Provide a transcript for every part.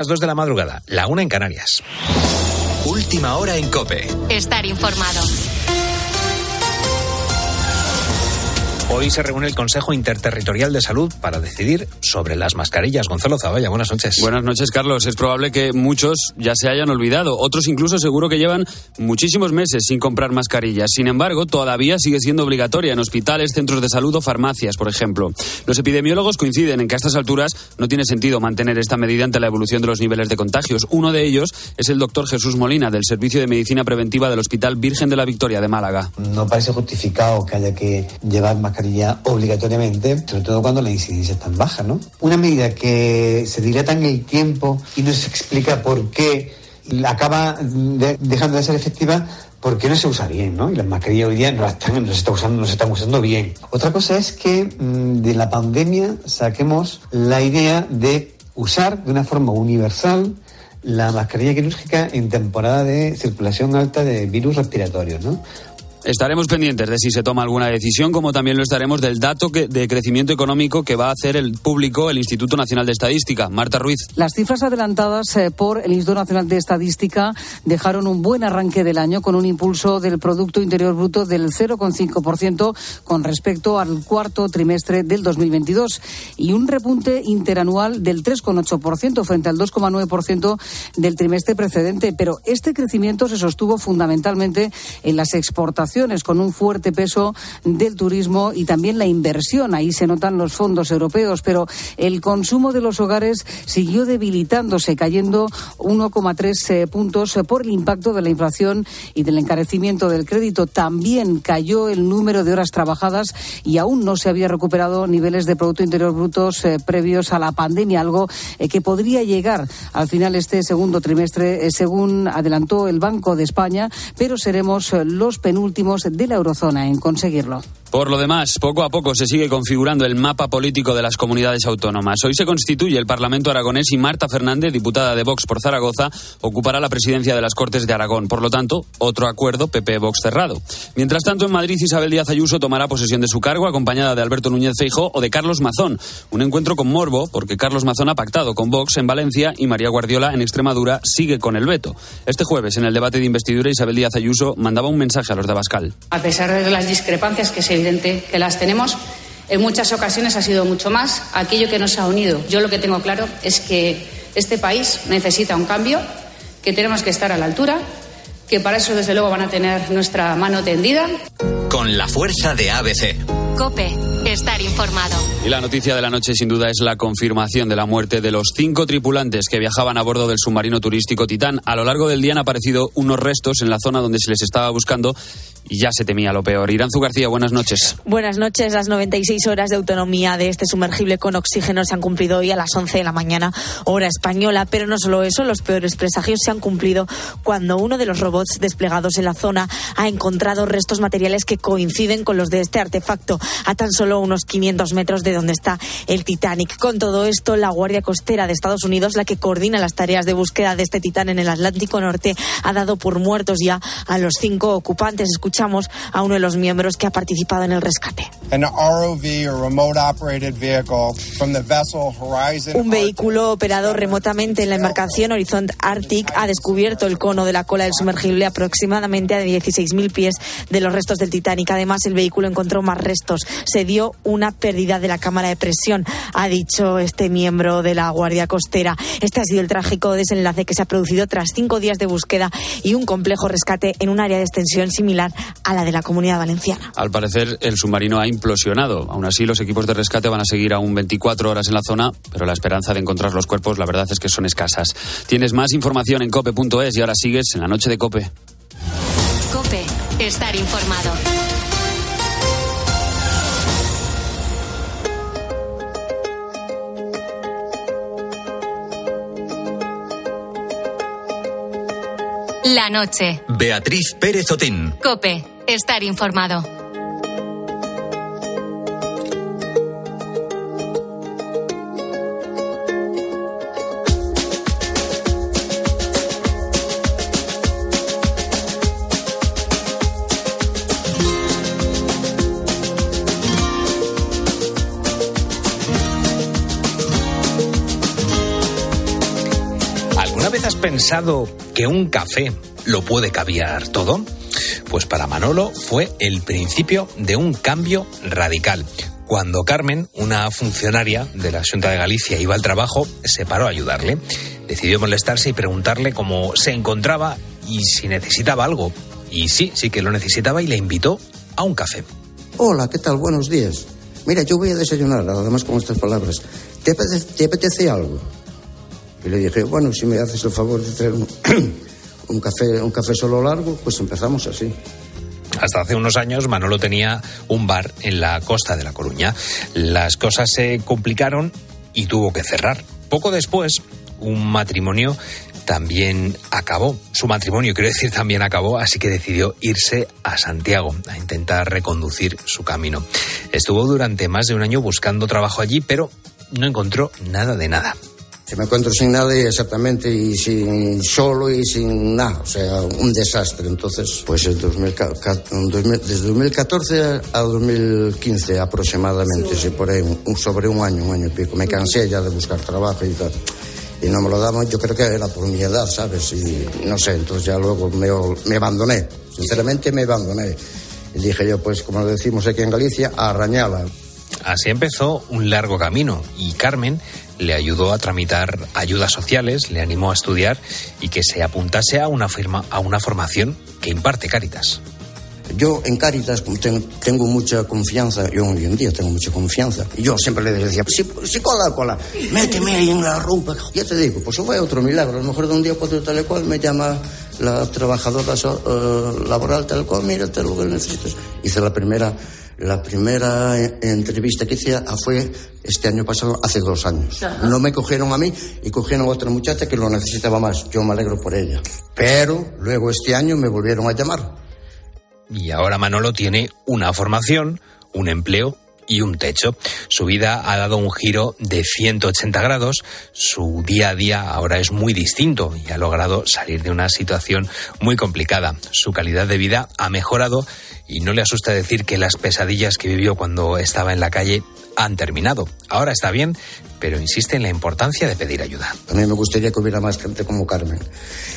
Las 2 de la madrugada, la una en Canarias. Última hora en Cope. Estar informado. Hoy se reúne el Consejo Interterritorial de Salud para decidir sobre las mascarillas. Gonzalo Zavalla, buenas noches. Buenas noches, Carlos. Es probable que muchos ya se hayan olvidado. Otros incluso seguro que llevan muchísimos meses sin comprar mascarillas. Sin embargo, todavía sigue siendo obligatoria en hospitales, centros de salud o farmacias, por ejemplo. Los epidemiólogos coinciden en que a estas alturas no tiene sentido mantener esta medida ante la evolución de los niveles de contagios. Uno de ellos es el doctor Jesús Molina, del Servicio de Medicina Preventiva del Hospital Virgen de la Victoria de Málaga. No parece justificado que haya que llevar mascarillas obligatoriamente, sobre todo cuando la incidencia es tan baja, ¿no? Una medida que se dilata en el tiempo y no se explica por qué acaba dejando de ser efectiva porque no se usa bien, ¿no? Y las mascarillas hoy día no, están, no, se, no se están usando bien. Otra cosa es que mm, de la pandemia saquemos la idea de usar de una forma universal la mascarilla quirúrgica en temporada de circulación alta de virus respiratorios, ¿no? Estaremos pendientes de si se toma alguna decisión, como también lo estaremos del dato de crecimiento económico que va a hacer el público el Instituto Nacional de Estadística. Marta Ruiz. Las cifras adelantadas eh, por el Instituto Nacional de Estadística dejaron un buen arranque del año con un impulso del Producto Interior Bruto del 0,5% con respecto al cuarto trimestre del 2022 y un repunte interanual del 3,8% frente al 2,9% del trimestre precedente. Pero este crecimiento se sostuvo fundamentalmente en las exportaciones con un fuerte peso del turismo y también la inversión. Ahí se notan los fondos europeos, pero el consumo de los hogares siguió debilitándose, cayendo 1,3 eh, puntos por el impacto de la inflación y del encarecimiento del crédito. También cayó el número de horas trabajadas y aún no se había recuperado niveles de Producto Interior Brutos eh, previos a la pandemia, algo eh, que podría llegar al final este segundo trimestre, según adelantó el Banco de España, pero seremos los penúltimos de la eurozona en conseguirlo. Por lo demás, poco a poco se sigue configurando el mapa político de las comunidades autónomas. Hoy se constituye el Parlamento aragonés y Marta Fernández, diputada de Vox por Zaragoza, ocupará la presidencia de las Cortes de Aragón. Por lo tanto, otro acuerdo PP-Vox cerrado. Mientras tanto, en Madrid, Isabel Díaz Ayuso tomará posesión de su cargo, acompañada de Alberto Núñez Feijo o de Carlos Mazón. Un encuentro con morbo, porque Carlos Mazón ha pactado con Vox en Valencia y María Guardiola en Extremadura sigue con el veto. Este jueves, en el debate de investidura, Isabel Díaz Ayuso mandaba un mensaje a los de Abascal. A pesar de las discrepancias que se evidente que las tenemos. En muchas ocasiones ha sido mucho más aquello que nos ha unido. Yo lo que tengo claro es que este país necesita un cambio, que tenemos que estar a la altura, que para eso desde luego van a tener nuestra mano tendida. Con la fuerza de ABC. Cope, estar informado. Y la noticia de la noche sin duda es la confirmación de la muerte de los cinco tripulantes que viajaban a bordo del submarino turístico Titán. A lo largo del día han aparecido unos restos en la zona donde se les estaba buscando y ya se temía lo peor. Iranzu García, buenas noches. Buenas noches. Las 96 horas de autonomía de este sumergible con oxígeno se han cumplido hoy a las 11 de la mañana, hora española. Pero no solo eso, los peores presagios se han cumplido cuando uno de los robots desplegados en la zona ha encontrado restos materiales que coinciden con los de este artefacto a tan solo unos 500 metros de donde está el Titanic. Con todo esto, la Guardia Costera de Estados Unidos, la que coordina las tareas de búsqueda de este Titán en el Atlántico Norte, ha dado por muertos ya a los cinco ocupantes. Escuchamos a uno de los miembros que ha participado en el rescate. Un vehículo operado remotamente en la embarcación Horizont Arctic ha descubierto el cono de la cola del sumergible aproximadamente a 16.000 pies de los restos del Titanic. Además, el vehículo encontró más restos. Se dio una pérdida de la cámara de presión, ha dicho este miembro de la Guardia Costera. Este ha sido el trágico desenlace que se ha producido tras cinco días de búsqueda y un complejo rescate en un área de extensión similar a la de la comunidad valenciana. Al parecer, el submarino ha implosionado. Aún así, los equipos de rescate van a seguir aún 24 horas en la zona, pero la esperanza de encontrar los cuerpos, la verdad es que son escasas. Tienes más información en cope.es y ahora sigues en la noche de cope. Cope, estar informado. noche. Beatriz Pérez Otín. Cope, estar informado. ¿Alguna vez has pensado que un café lo puede cambiar todo? Pues para Manolo fue el principio de un cambio radical. Cuando Carmen, una funcionaria de la Junta de Galicia, iba al trabajo, se paró a ayudarle. Decidió molestarse y preguntarle cómo se encontraba y si necesitaba algo. Y sí, sí que lo necesitaba y le invitó a un café. Hola, ¿qué tal? Buenos días. Mira, yo voy a desayunar, además con estas palabras. ¿Te te apetece algo? Y le dije, bueno, si me haces el favor de traer un, un café, un café solo largo, pues empezamos así. Hasta hace unos años Manolo tenía un bar en la costa de La Coruña. Las cosas se complicaron y tuvo que cerrar. Poco después, un matrimonio también acabó. Su matrimonio, quiero decir, también acabó, así que decidió irse a Santiago a intentar reconducir su camino. Estuvo durante más de un año buscando trabajo allí, pero no encontró nada de nada. Se me encuentro sin nada y exactamente y sin solo y sin nada, o sea, un desastre. Entonces, pues en 2000, desde 2014 a 2015 aproximadamente, sí. si por ahí, un, sobre un año, un año y pico. Me cansé ya de buscar trabajo y tal. Y no me lo daban, yo creo que era por mi edad, ¿sabes? Y no sé, entonces ya luego me, me abandoné, sinceramente me abandoné. Y dije yo, pues como decimos aquí en Galicia, a. Así empezó un largo camino y Carmen le ayudó a tramitar ayudas sociales, le animó a estudiar y que se apuntase a una, firma, a una formación que imparte Cáritas. Yo en Cáritas tengo mucha confianza, yo hoy en día tengo mucha confianza. Yo siempre le decía, si, si cola, cola, méteme ahí en la rumba. Ya te digo, pues fue otro milagro. A lo mejor de un día para otro tal cual me llama la trabajadora uh, laboral tal cual, mira, te lo que necesitas. Hice la primera la primera entrevista que hice fue este año pasado, hace dos años. Ajá. No me cogieron a mí y cogieron a otra muchacha que lo necesitaba más. Yo me alegro por ella. Pero luego este año me volvieron a llamar. Y ahora Manolo tiene una formación, un empleo y un techo. Su vida ha dado un giro de 180 grados, su día a día ahora es muy distinto y ha logrado salir de una situación muy complicada. Su calidad de vida ha mejorado y no le asusta decir que las pesadillas que vivió cuando estaba en la calle han terminado. Ahora está bien, pero insiste en la importancia de pedir ayuda. Mí me gustaría que hubiera más gente como Carmen.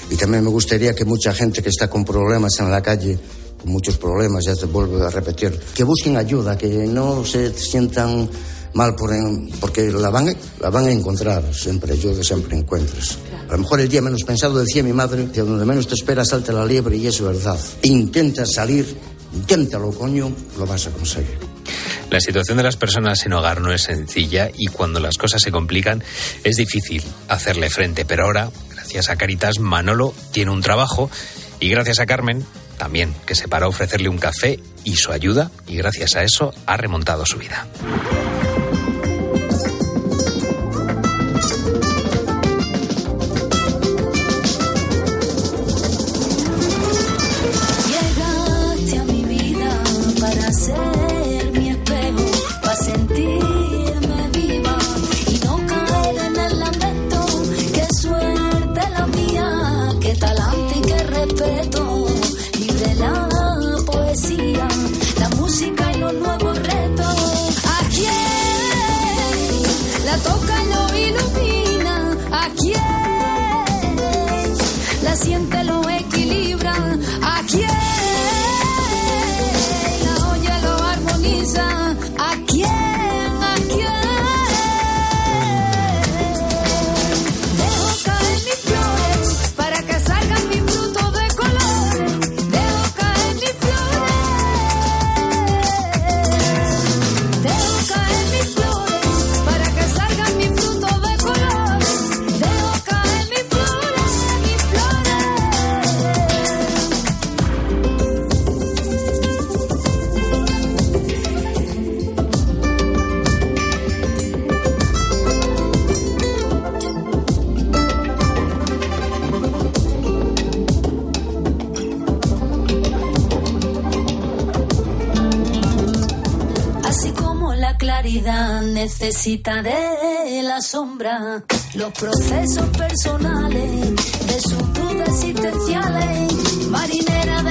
Y también me gustaría que mucha gente que está con problemas en la calle con muchos problemas, ya te vuelvo a repetir, que busquen ayuda, que no se sientan mal por en, porque la van, la van a encontrar siempre, yo siempre encuentras. A lo mejor el día menos pensado, decía mi madre, que donde menos te esperas salta la liebre y es verdad. Intenta salir, inténtalo, coño, lo vas a conseguir. La situación de las personas sin hogar no es sencilla y cuando las cosas se complican es difícil hacerle frente, pero ahora, gracias a Caritas, Manolo tiene un trabajo y gracias a Carmen también, que se paró a ofrecerle un café y su ayuda, y gracias a eso ha remontado su vida. Necesita de la sombra, los procesos personales de sus dudas existenciales, marinera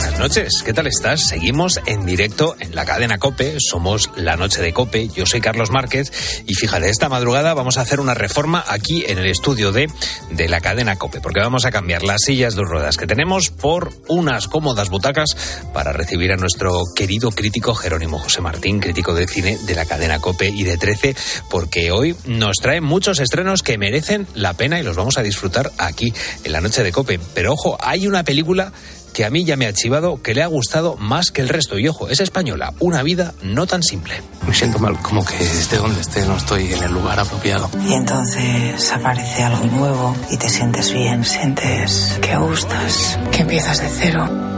buenas noches, ¿qué tal estás? Seguimos en directo en la cadena Cope, somos la noche de Cope, yo soy Carlos Márquez y fíjate, esta madrugada vamos a hacer una reforma aquí en el estudio de, de la cadena Cope, porque vamos a cambiar las sillas de ruedas que tenemos por unas cómodas butacas para recibir a nuestro querido crítico Jerónimo José Martín, crítico de cine de la cadena Cope y de 13, porque hoy nos trae muchos estrenos que merecen la pena y los vamos a disfrutar aquí en la noche de Cope. Pero ojo, hay una película que a mí ya me ha chivado, que le ha gustado más que el resto. Y ojo, es española, una vida no tan simple. Me siento mal, como que esté donde esté no estoy en el lugar apropiado. Y entonces aparece algo nuevo y te sientes bien, sientes que gustas, que empiezas de cero.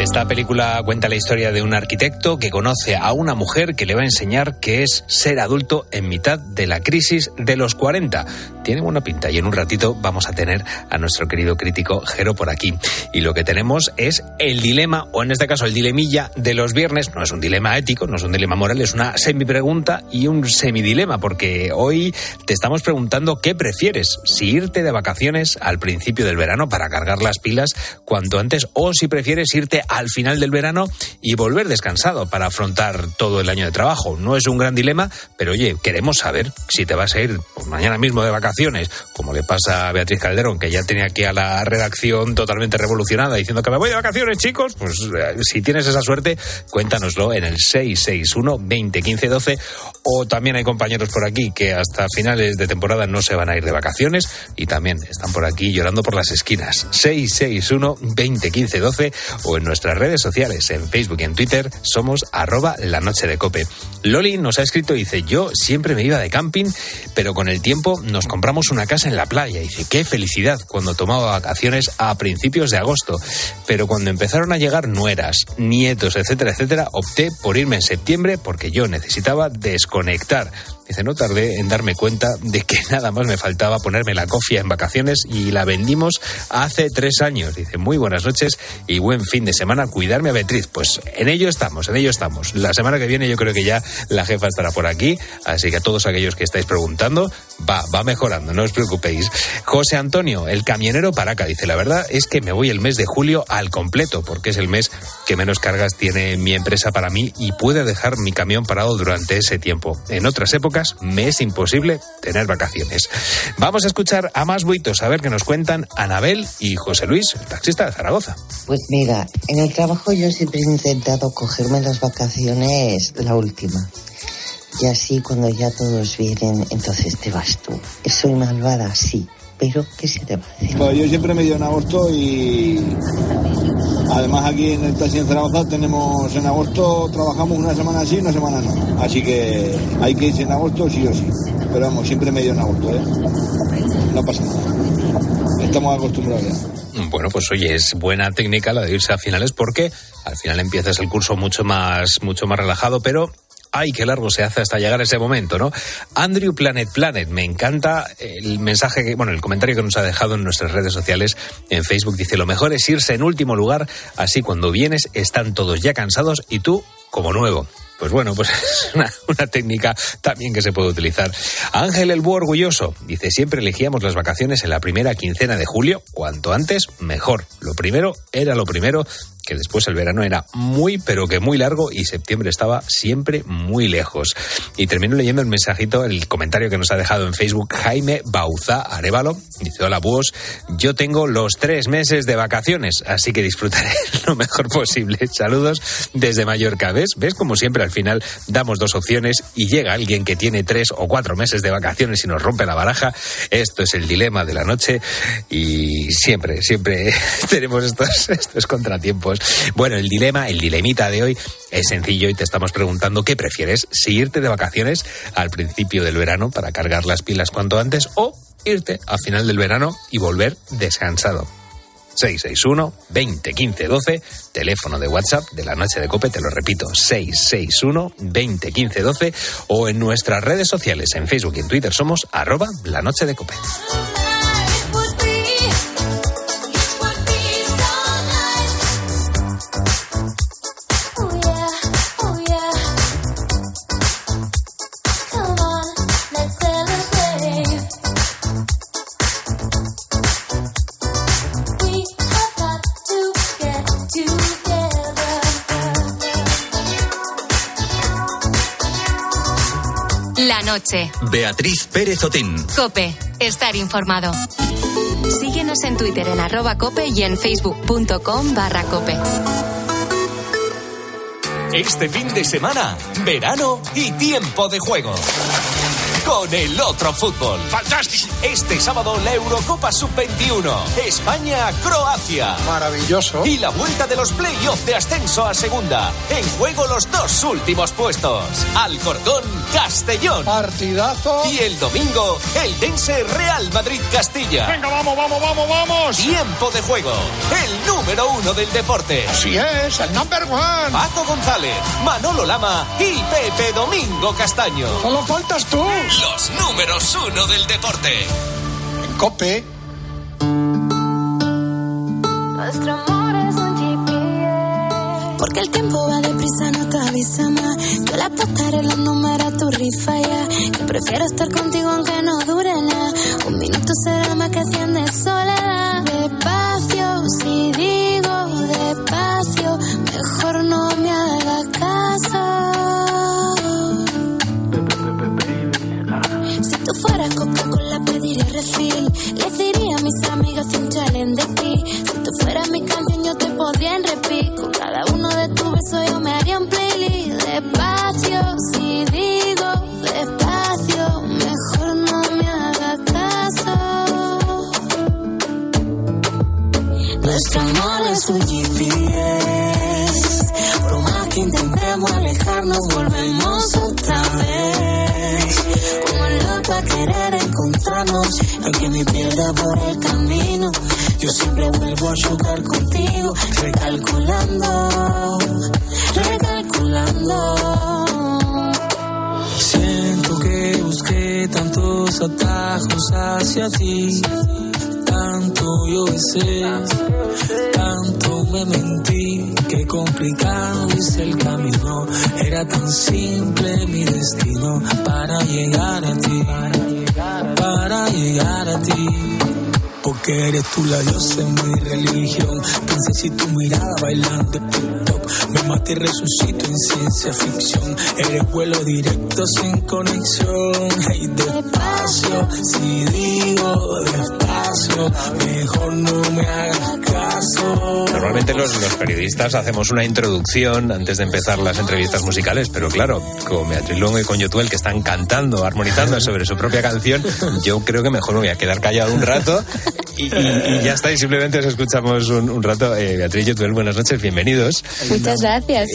Esta película cuenta la historia de un arquitecto que conoce a una mujer que le va a enseñar qué es ser adulto en mitad de la crisis de los 40. Tiene buena pinta y en un ratito vamos a tener a nuestro querido crítico Jero por aquí. Y lo que tenemos es el dilema, o en este caso el dilemilla de los viernes. No es un dilema ético, no es un dilema moral, es una semi-pregunta y un semidilema, porque hoy te estamos preguntando qué prefieres, si irte de vacaciones al principio del verano para cargar las pilas cuanto antes o si prefieres irte al final del verano y volver descansado para afrontar todo el año de trabajo. No es un gran dilema, pero oye, queremos saber si te vas a ir pues, mañana mismo de vacaciones, como le pasa a Beatriz Calderón, que ya tenía aquí a la redacción totalmente revolucionada diciendo que me voy de vacaciones, chicos. Pues eh, si tienes esa suerte, cuéntanoslo en el 661 20 15 12 o también hay compañeros por aquí que hasta finales de temporada no se van a ir de vacaciones y también están por aquí llorando por las esquinas. 661 20 15 12 o en nuestras redes sociales, en Facebook y en Twitter, somos arroba la noche de cope. Loli nos ha escrito y dice, yo siempre me iba de camping, pero con el tiempo nos compramos una casa en la playa. Y dice, qué felicidad cuando tomaba vacaciones a principios de agosto. Pero cuando empezaron a llegar nueras, nietos, etcétera, etcétera, opté por irme en septiembre porque yo necesitaba desconectar. Dice, no tardé en darme cuenta de que nada más me faltaba ponerme la cofia en vacaciones y la vendimos hace tres años. Dice, muy buenas noches y buen fin de semana. Cuidarme a Beatriz. Pues en ello estamos, en ello estamos. La semana que viene yo creo que ya la jefa estará por aquí. Así que a todos aquellos que estáis preguntando, va, va mejorando, no os preocupéis. José Antonio, el camionero Paraca, dice, la verdad es que me voy el mes de julio al completo, porque es el mes que menos cargas tiene mi empresa para mí y puede dejar mi camión parado durante ese tiempo. En otras épocas me es imposible tener vacaciones. Vamos a escuchar a más buitos a ver qué nos cuentan Anabel y José Luis, el taxista de Zaragoza. Pues mira, en el trabajo yo siempre he intentado cogerme las vacaciones la última. Y así cuando ya todos vienen, entonces te vas tú. Soy malvada, sí, pero ¿qué se te va a hacer? Pues yo siempre me dio en agosto y además aquí en el taxi en Zaragoza tenemos en agosto trabajamos una semana sí, una semana no. Así que hay que irse en agosto sí o sí. Pero vamos, siempre medio en agosto, ¿eh? No pasa nada. Estamos acostumbrados ya. Bueno, pues oye, es buena técnica la de irse a finales porque al final empiezas el curso mucho más, mucho más relajado, pero ay, qué largo se hace hasta llegar ese momento, ¿no? Andrew Planet Planet, me encanta el mensaje que, bueno, el comentario que nos ha dejado en nuestras redes sociales, en Facebook, dice, lo mejor es irse en último lugar, así cuando vienes están todos ya cansados y tú como nuevo. Pues bueno, pues es una, una, técnica también que se puede utilizar. Ángel el Búho Orgulloso dice, siempre elegíamos las vacaciones en la primera quincena de julio, cuanto antes, mejor. Lo primero era lo primero, que después el verano era muy, pero que muy largo y septiembre estaba siempre muy lejos. Y termino leyendo el mensajito, el comentario que nos ha dejado en Facebook Jaime Bauza Arevalo. Dice, hola búhos, yo tengo los tres meses de vacaciones, así que disfrutaré lo mejor posible. Saludos desde Mallorca. ¿Ves? ¿Ves como siempre al final damos dos opciones y llega alguien que tiene tres o cuatro meses de vacaciones y nos rompe la baraja? Esto es el dilema de la noche y siempre, siempre tenemos estos, estos contratiempos. Bueno, el dilema, el dilemita de hoy es sencillo y te estamos preguntando qué prefieres, si irte de vacaciones al principio del verano para cargar las pilas cuanto antes o irte a final del verano y volver descansado. 661 20 15 12, teléfono de WhatsApp de la noche de Cope, te lo repito, 661 20 15 12 o en nuestras redes sociales, en Facebook y en Twitter somos arroba la noche de Cope. Beatriz Pérez Otín. Cope, estar informado. Síguenos en Twitter en arroba cope y en facebook.com barra cope. Este fin de semana, verano y tiempo de juego. Con el otro fútbol. ¡Fantástico! Este sábado la Eurocopa Sub-21. España-Croacia. Maravilloso. Y la vuelta de los playoffs de ascenso a segunda. En juego los dos últimos puestos. Alcorcón, Castellón. Partidazo. Y el domingo, el Dense Real Madrid-Castilla. Venga, vamos, vamos, vamos, vamos. Tiempo de juego. El número uno del deporte. Así es, el number one. Paco González, Manolo Lama y Pepe Domingo Castaño. Solo faltas tú. Los números uno del deporte. En Cope. Nuestro amor. Porque el tiempo va deprisa, no te avisa más. Yo le apostaré los números a tu rifa ya. Que prefiero estar contigo aunque no dure nada. Un minuto será más que cien de soledad. Despacio, si digo despacio, mejor no me hagas caso. Si tú fueras Coca-Cola pediría refil Les diría a mis amigos un challenge de ti Si tú fueras mi canción yo te podría en repeat Besos yo me haría un playlist Despacio, si digo despacio Mejor no me hagas caso Nuestro amor es un GPS Por más que intentemos alejarnos volvemos otra vez. Como loco a querer encontrarnos, aunque me pierda por el camino. Yo siempre vuelvo a chocar contigo, recalculando, recalculando. Siento que busqué tantos atajos hacia ti, tanto yo besé, tanto me mentí, que complicado es el camino, era tan simple mi destino para llegar a ti, para llegar a ti. Porque eres tú la diosa en mi religión. Pensé si tu mirada bailando TikTok. Me maté y resucito en ciencia ficción. Eres vuelo directo sin conexión. Hey, despacio, si digo despacio, Normalmente los, los periodistas hacemos una introducción antes de empezar las entrevistas musicales, pero claro, con Beatriz Longo y con Yotuel que están cantando, armonizando sobre su propia canción, yo creo que mejor me voy a quedar callado un rato y, y- y ya está, y simplemente os escuchamos un, un rato. Eh, Beatriz Yotuel, buenas noches, bienvenidos. Muchas gracias.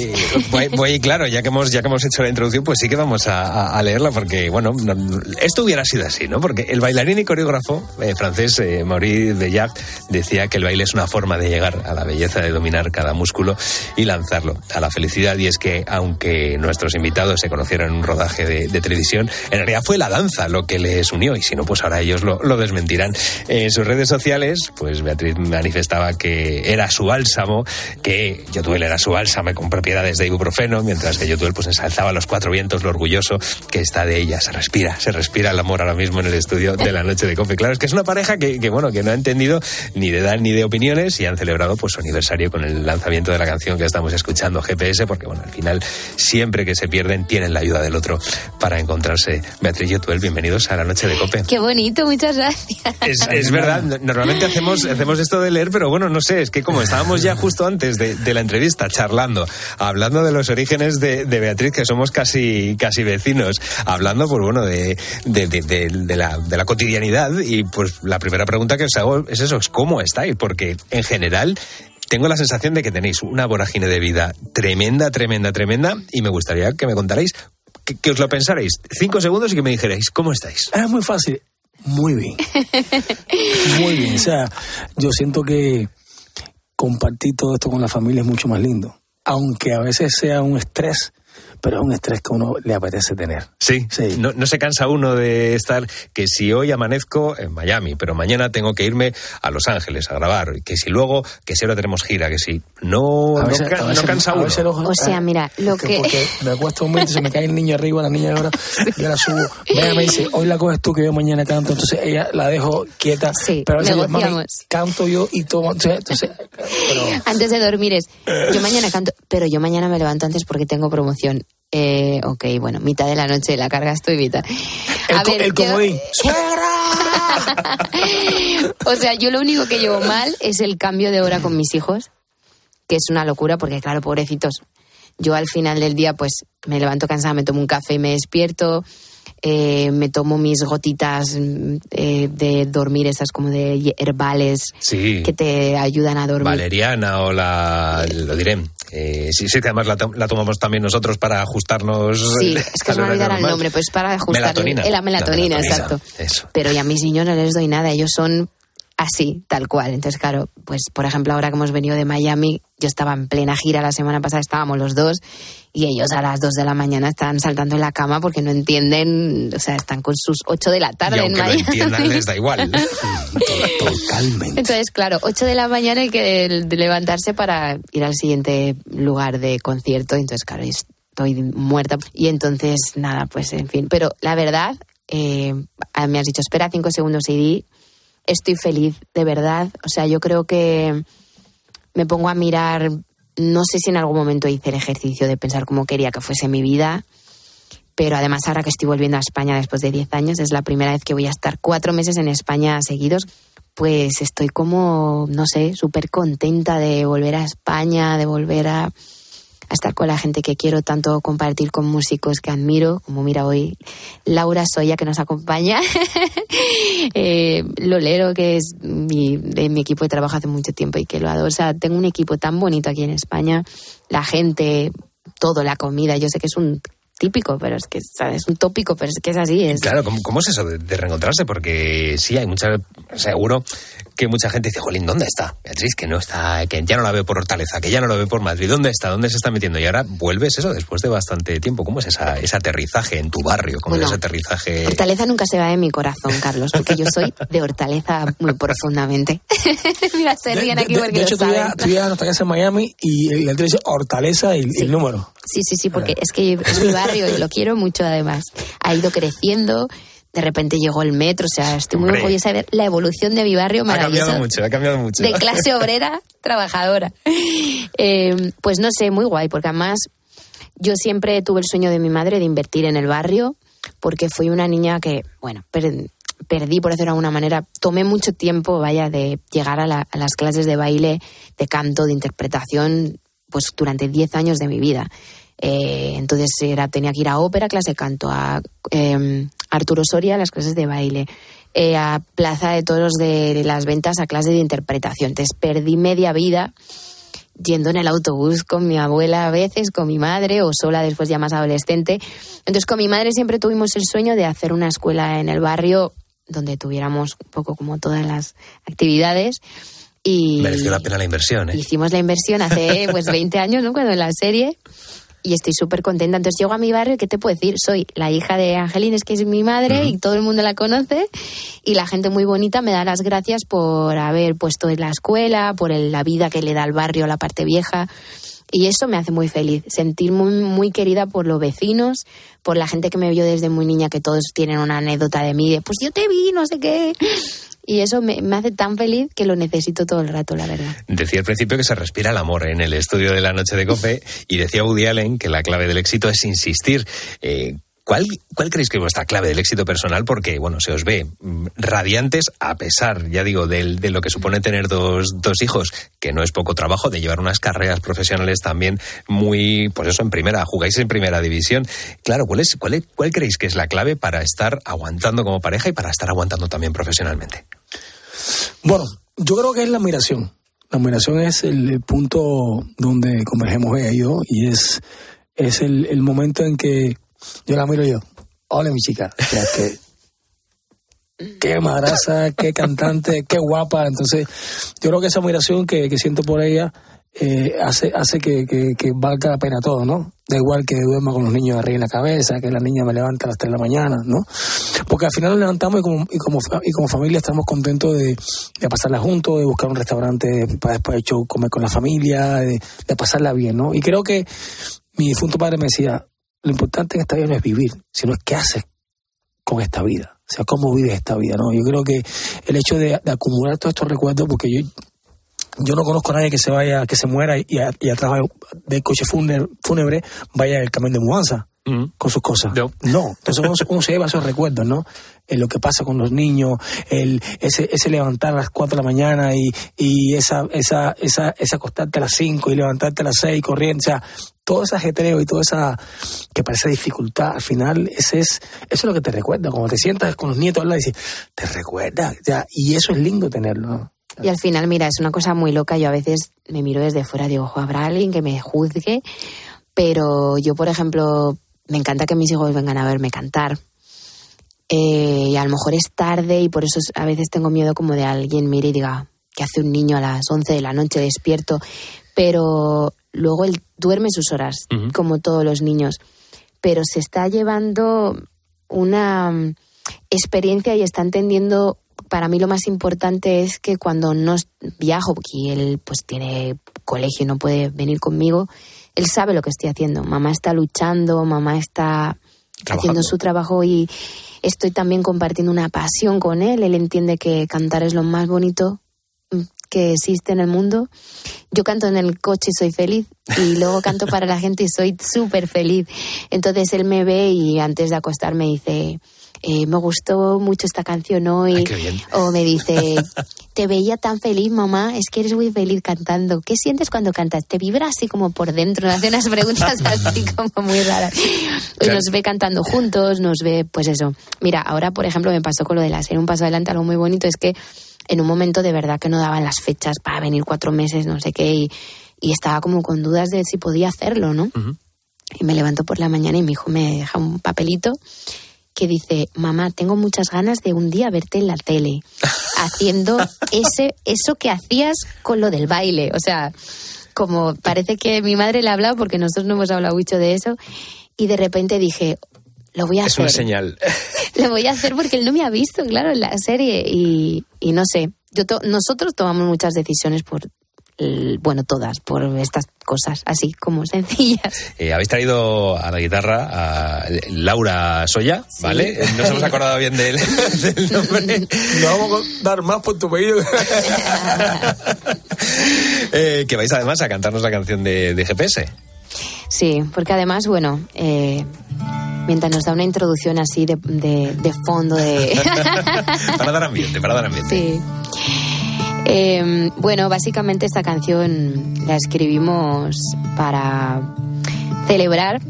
Voy, voy- claro, ya que hemos ya que hemos hecho la introducción, pues sí que vamos a, a- a leerla porque bueno, no- esto hubiera sido así, ¿no? Porque el bailarín y coreógrafo eh, francés eh, Maurice Bellac decía que el baile es una forma de llegar a la belleza de dominar cada músculo y lanzarlo a la felicidad. Y es que aunque nuestros invitados se conocieron en un rodaje de, de televisión, en realidad fue la danza lo que les unió y si no, pues ahora ellos lo, lo desmentirán. En sus redes sociales, pues Beatriz manifestaba que era su bálsamo, que Yotuel era su bálsamo con propiedades de ibuprofeno, mientras que Yotuel pues ensalzaba los cuatro vientos lo orgulloso que está de ella. Se respira, se respira el amor ahora mismo en el estudio de la noche de Cope. Claro, es que es una pareja que, que, bueno, que no ha entendido ni de edad ni de opiniones y han celebrado pues su aniversario con el lanzamiento de la canción que estamos escuchando, GPS, porque bueno, al final siempre que se pierden tienen la ayuda del otro para encontrarse. Beatriz Yotuel, bienvenidos a la noche de Cope. Qué bonito, muchas gracias. Es, es verdad, normalmente hacemos, hacemos esto de leer, pero bueno, no sé, es que como estábamos ya justo antes de, la entrevista charlando, hablando de los orígenes de, Beatriz, que somos casi, casi vecinos, hablando, pues bueno, de- de la, de la cotidianidad y pues la primera pregunta que os hago es eso, es cómo estáis, porque en general tengo la sensación de que tenéis una vorágine de vida tremenda, tremenda, tremenda y me gustaría que me contarais, que, que os lo pensarais cinco segundos y que me dijerais, ¿cómo estáis? Es muy fácil. Muy bien. Muy bien. O sea, yo siento que compartir todo esto con la familia es mucho más lindo. Aunque a veces sea un estrés, pero es un estrés que uno le apetece tener. Sí, No, no se cansa uno de estar que si hoy amanezco en Miami, pero mañana tengo que irme a Los Ángeles a grabar, que si luego, que si ahora tenemos gira, que si no, no, veces- ca- a no veces- cansa uno. los- O sea, mira, lo que... Porque me acuesto un momento, se me cae el niño arriba, la niña ahora, yo la subo. Ella me dice, hoy la coges tú que yo mañana canto, entonces ella la dejo quieta. pero a veces yo, mami, negociamos. canto yo y tomo. Entonces, entonces, pero- Antes de dormir es, yo mañana canto, pero yo mañana me levanto antes porque tengo promoción. Eh, ok, bueno, mitad de la noche la carga estoy mitad. El, A ver, el yo- comodín. o sea, yo lo único que llevo mal es el cambio de hora con mis hijos, que es una locura porque, claro, pobrecitos, yo al final del día pues me levanto cansada, me tomo un café y me despierto, eh, me tomo mis gotitas mm, eh, de dormir, esas como de herbales Sí. que te ayudan a dormir. Valeriana o la. Lo diré. Eh, sí, sí, que además la, to- la tomamos también nosotros para ajustarnos. Sí, es que se me olvidará el nombre, pues para ajustar Melatonina. eh, la melatonina, La melatonina, exacto. Eso. Pero ya a mis niños no les doy nada, ellos son así, tal cual. Entonces, claro, pues por ejemplo, ahora que hemos venido de Miami, yo estaba en plena gira la semana pasada, estábamos los dos, y ellos a las 2 de la mañana están saltando en la cama porque no entienden, o sea, están con sus 8 de la tarde Y en Miami. entiendan, les da igual. Totalmente. Entonces, claro, 8 de la mañana hay que de- levantarse para ir al siguiente lugar de concierto. Entonces, claro, estoy muerta. Y entonces, nada, pues en fin. Pero la verdad, eh, me has dicho, espera cinco segundos y di, estoy feliz, de verdad. O sea, yo creo que me pongo a mirar, no sé si en algún momento hice el ejercicio de pensar cómo quería que fuese mi vida. Pero además ahora que estoy volviendo a España después de 10 años, es la primera vez que voy a estar cuatro meses en España seguidos, pues estoy como, no sé, súper contenta de volver a España, de volver a, a estar con la gente que quiero tanto, compartir con músicos que admiro, como mira hoy Laura Soya que nos acompaña, eh, Lolero que es mi, de mi equipo de trabajo hace mucho tiempo y que lo adoro. O sea, tengo un equipo tan bonito aquí en España, la gente, todo, la comida, yo sé que es un típico, pero es que ¿sabes? es un tópico, pero es que es así, es Claro, ¿cómo, es eso de, de reencontrarse? Porque sí, hay mucha. Seguro que mucha gente dice, Jolín, ¿dónde está? Beatriz, que no está, que ya no la veo por Hortaleza, que ya no la veo por Madrid. ¿Dónde está? ¿Dónde se está metiendo? Y ahora vuelves eso después de bastante tiempo. ¿Cómo es esa, ese aterrizaje en tu barrio? ¿Cómo Bueno, es ese aterrizaje? Hortaleza nunca se va de mi corazón, Carlos, porque yo soy de Hortaleza muy profundamente. Mira, se ríen De, aquí de- porque de lo hecho, tú saben. llegas, tú casa en Miami y el letrero dice Hortaleza y y el número. Sí, sí, sí, porque es que es mi barrio y lo quiero mucho además. Ha ido creciendo, de repente llegó el metro, o sea, estoy muy Hombre. orgullosa de ver la evolución de mi barrio Ha maravilloso. cambiado mucho, ha cambiado mucho. de clase obrera trabajadora. Eh, pues no sé, muy guay, porque además yo siempre tuve el sueño de mi madre de invertir en el barrio, porque fui una niña que, bueno, per- perdí, por decirlo de alguna manera, tomé mucho tiempo, vaya, de llegar a, la- a las clases de baile, de canto, de interpretación, pues durante 10 años de mi vida. Eh, entonces era, tenía que ir a ópera, clase de canto, a eh, Arturo Soria, las clases de baile, eh, a Plaza de Toros de las Ventas, a clase de interpretación. Entonces perdí media vida yendo en el autobús con mi abuela a veces, con mi madre o sola después ya más adolescente. Entonces con mi madre siempre tuvimos el sueño de hacer una escuela en el barrio donde tuviéramos un poco como todas las actividades. Y Mereció la pena la inversión, ¿eh? hicimos la inversión hace pues 20 años, ¿no? Cuando en la serie. Y estoy súper contenta. Entonces llego a mi barrio y ¿qué te puedo decir? Soy la hija de Angelines, que es mi madre, y todo el mundo la conoce. Y la gente muy bonita me da las gracias por haber puesto en la escuela, por el- la vida que le da al barrio, la parte vieja. Y eso me hace muy feliz, sentirme muy, muy querida por los vecinos, por la gente que me vio desde muy niña, que todos tienen una anécdota de mí, de pues yo te vi, no sé qué. Y eso me, me hace tan feliz que lo necesito todo el rato, la verdad. Decía al principio que se respira el amor en el estudio de la noche de Cope y decía Woody Allen que la clave del éxito es insistir. Eh, ¿Cuál, ¿Cuál creéis que es vuestra clave del éxito personal? Porque, bueno, se os ve mm, radiantes a pesar, ya digo, de, lo que supone tener dos, hijos, que no es poco trabajo, de llevar unas carreras profesionales también muy, pues eso, en primera, jugáis en primera división. Claro, ¿cuál, es, cuál, es- ¿cuál creéis que es la clave para estar aguantando como pareja y para estar aguantando también profesionalmente? Bueno, yo creo que es la admiración. La admiración es el, punto donde convergemos ella y yo y es, es el momento en que yo la miro yo, hola mi chica, o que, qué madraza, qué cantante, qué guapa. Entonces, yo creo que esa admiración que, siento por ella eh, hace, hace que, valga la pena todo, ¿no? Da igual que duerma con los niños arriba en la cabeza, que la niña me levanta a las 3 de la mañana, ¿no? Porque al final nos levantamos y como, y como, y como familia estamos contentos de, de pasarla juntos, de buscar un restaurante para después comer con la familia, de, de pasarla bien, ¿no? Y creo que mi difunto padre me decía, lo importante en esta vida no es vivir, sino es qué haces con esta vida. O sea, cómo vives esta vida, ¿no? Yo creo que el hecho de, de acumular todos estos recuerdos, porque yo yo no conozco a nadie que se vaya, que se muera y, a- y atrás del coche fúnebre, fúnebre vaya el camión de mudanza con sus cosas. No. Entonces uno, uno se lleva esos recuerdos, ¿no? Eh, lo que pasa con los niños, el, ese, ese levantar a las 4 de la mañana y, y esa, esa, esa, esa acostarte a las 5 y levantarte a las 6 corriendo, o sea, todo ese ajetreo y toda esa que parece dificultad, al final ese es, eso es lo que te recuerda. Cuando te sientas con los nietos lado y dices, te recuerda, o y eso es lindo tenerlo. Y al final, mira, es una cosa muy loca. Yo a veces me miro desde fuera digo, "Jo, habrá alguien que me juzgue. Pero yo, por ejemplo, me encanta que mis hijos vengan a verme cantar. Eh, y a lo mejor es tarde y por eso es- a veces tengo miedo como de alguien mire y diga, que hace un niño a las 11 de la noche despierto? Pero luego él duerme sus horas, como todos los niños. Pero se está llevando una mm, experiencia y está entendiendo para mí lo más importante es que cuando no viajo y él pues tiene colegio y no puede venir conmigo él sabe lo que estoy haciendo mamá está luchando mamá está haciendo su trabajo y estoy también compartiendo una pasión con él. Él entiende que cantar es lo más bonito mm, que existe en el mundo. Yo canto en el coche y soy feliz y luego canto para la gente y soy súper feliz. Entonces él me ve y antes de acostarme dice, eh, me gustó mucho esta canción hoy. O me dice, te veía tan feliz, mamá, es que eres muy feliz cantando. ¿Qué sientes cuando cantas? ¿Te vibra así como por dentro? Hace unas preguntas así como muy raras. Y nos ve cantando juntos, nos ve, pues eso. Mira, ahora, por ejemplo, me pasó con lo de la serie Un Paso Adelante, algo muy bonito es que en un momento de verdad que no daban las fechas para venir cuatro meses, no sé qué, y, y estaba como con dudas de si podía hacerlo, ¿no? Y me levanto por la mañana y mi hijo me deja un papelito que dice, mamá, tengo muchas ganas de un día verte en la tele, haciendo ese, eso que hacías con lo del baile. O sea, como parece que mi madre le ha hablado, porque nosotros no hemos hablado mucho de eso, y de repente dije, lo voy a Es hacer. una señal. Lo voy a hacer porque él no me ha visto, claro, en la serie. Y, y no sé, yo to- nosotros tomamos muchas decisiones por, bueno, todas, por estas cosas, así como sencillas. Eh, Habéis traído a la guitarra a Laura Soya, ¿vale? Eh, Nos hemos acordado bien del, del nombre. No vamos a dar más por tu pedido. Eh, que vais además a cantarnos la canción de, de GPS. Sí, porque además, bueno, eh, mientras nos da una introducción así de, de, de fondo, de... Para dar ambiente, para dar ambiente. Sí. Eh, bueno, básicamente esta canción la escribimos para celebrar,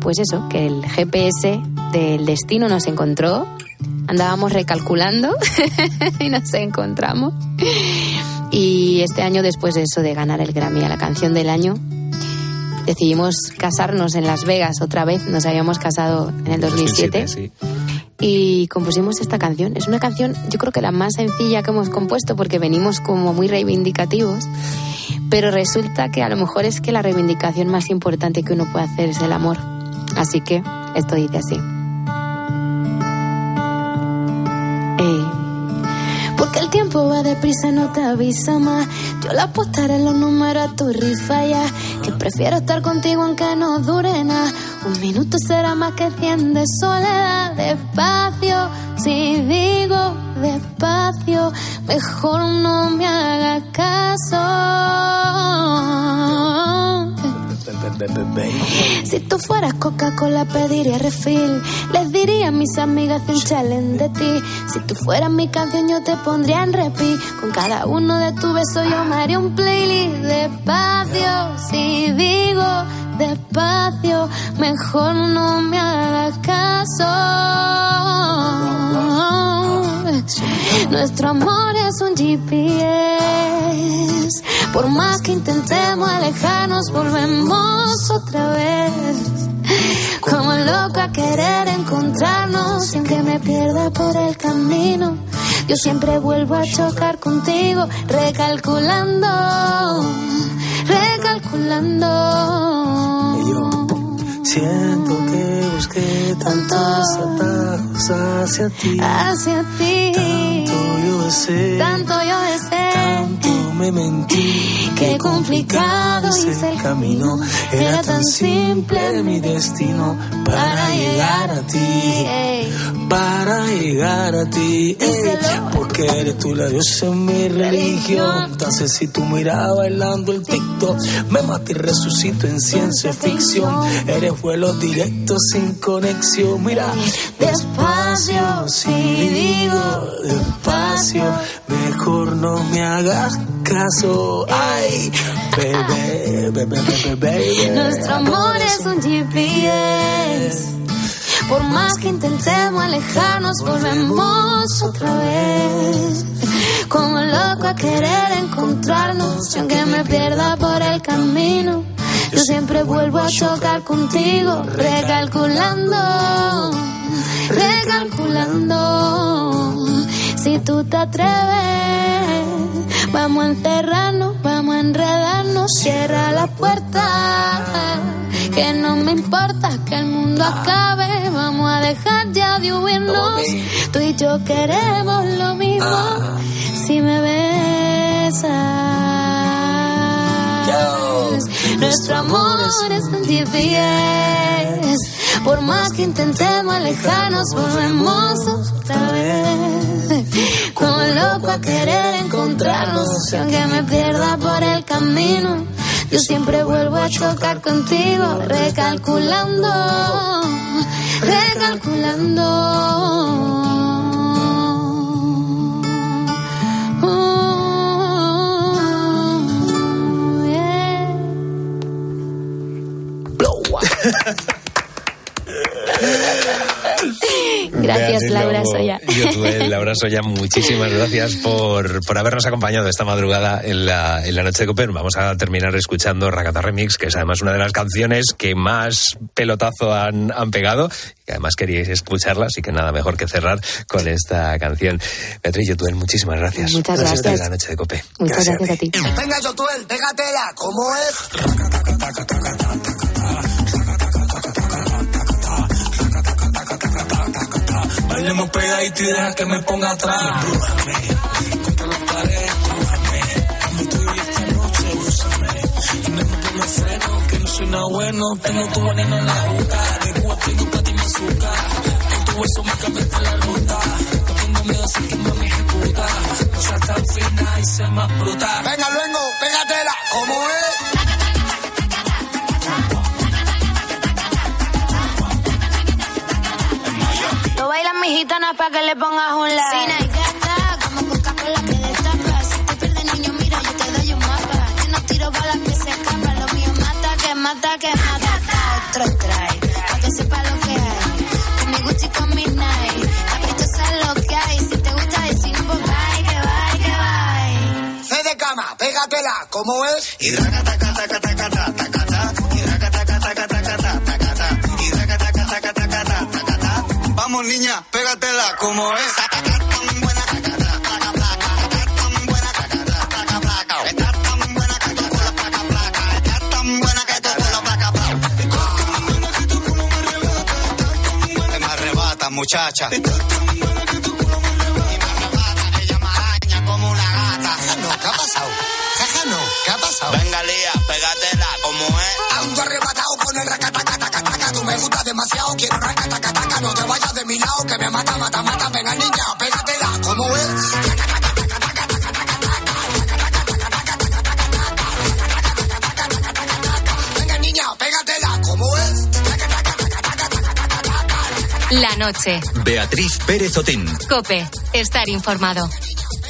pues eso, que el GPS del destino nos encontró. Andábamos recalculando y nos encontramos. Y este año, después de eso, de ganar el Grammy a la canción del año, decidimos casarnos en Las Vegas otra vez. Nos habíamos casado en el 2007 sí. Y compusimos esta canción. Es una canción, yo creo que la más sencilla que hemos compuesto porque venimos como muy reivindicativos, pero resulta que a lo mejor es que la reivindicación más importante que uno puede hacer es el amor. Así que esto dice así. Va deprisa, no te avisa más. Yo le apostaré los números a tu rifa ya. Que prefiero estar contigo aunque no dure nada. Un minuto será más que cien de soledad. Despacio, si digo despacio, mejor no me hagas caso. Si tú fueras Coca-Cola pediría refil. Les diría a mis amigas que un challenge de ti. Si tú fueras mi canción yo te pondría en repeat. Con cada uno de tus besos yo me haría un playlist. Despacio, si digo despacio Mejor no me hagas caso Nuestro amor es un GPS Por más que intentemos alejarnos volvemos otra vez. Como loco a querer encontrarnos Sin que me pierda por el camino. Yo siempre vuelvo a chocar contigo Recalculando Recalculando Siento que busqué tantos atajos hacia ti. Hacia ti Tanto yo deseo. Tanto yo deseo Tanto me me mentí. Qué complicado hice el camino. Era tan simple mi destino para llegar a ti. Para llegar a ti. ey, Porque eres tú la diosa en mi religión. Entonces si tú miras bailando el TikTok, me mato y resucito en ciencia ficción. Eres vuelo directo sin conexión. Mira, despacio, si digo despacio, mejor no me hagas caso. Ay, bebé, bebé, bebé, bebé. Nuestro amor es un GPS. Por más que intentemos alejarnos, volvemos otra vez. Como loco a querer encontrarnos, y aunque me pierda por el camino, yo siempre vuelvo a chocar contigo, recalculando, recalculando. Si tú te atreves, vamos a encerrarnos, vamos a enredarnos, cierra la puerta. Que no me importa que el mundo acabe, vamos a dejar ya de huirnos. Tú y yo queremos lo mismo. Si me besas, nuestro amor es un GPS. Por más que intentemos alejarnos, volvemos otra vez. Como loco a querer encontrarnos, y aunque me pierda por el camino, yo siempre vuelvo a chocar contigo, recalculando, recalculando. Soya, muchísimas gracias por, por habernos acompañado esta madrugada en la, en la noche de Coper. Vamos a terminar escuchando Rakata Remix, que es además una de las canciones que más pelotazo han, han pegado. Y que además queríais escucharla, así que nada mejor que cerrar con esta canción. Beatriz y Otuel, muchísimas gracias. Muchas estar gracias. en la noche de Cope. Muchas gracias a ti. Venga, Yotuel, pégatela, ¿cómo es? Bailemos pegadito y deja que me ponga atrás. Brújame, contra la pared, brújame. Como tú y esta noche, úsame. Y no me pongo freno, que no soy nada bueno. Tengo tu veneno en la boca. De Cuba tengo para ti mi azúcar. Con tu hueso me cambiaste la ruta. No tengo miedo, así que mami ejecuta. No seas tan fina y sé más brutal. Venga, luego, pégatela, ¿cómo es? Tú bailas mi gitana para que le pongas un like. Fina y gata, como Coca-Cola que destapa. Si te pierdes, niño, mira, yo te doy un mapa. Yo no tiro balas que se escapan. Lo mío mata, que mata, que mata. Otro strike, para que sepa lo que hay. Con mi Gucci, con mi Nike. Caprichosa es lo que hay. Si te gusta decir un poco, bye, que bye, que bye. C de cama, pégatela, ¿cómo es? Niña, pégatela como es. Muchacha. ¿Qué ha pasado? Venga, Lía, pégatela como es. Ando arrebatado con el racatacataca. Tú me gustas demasiado, quiero racatacataca. No te vayas de mi lado, que me mata, mata, mata. Venga, niña, pégatela, ¿cómo es? Venga, niña, pégatela, ¿cómo es? La noche. Beatriz Pérez Otín. Cope. Estar informado.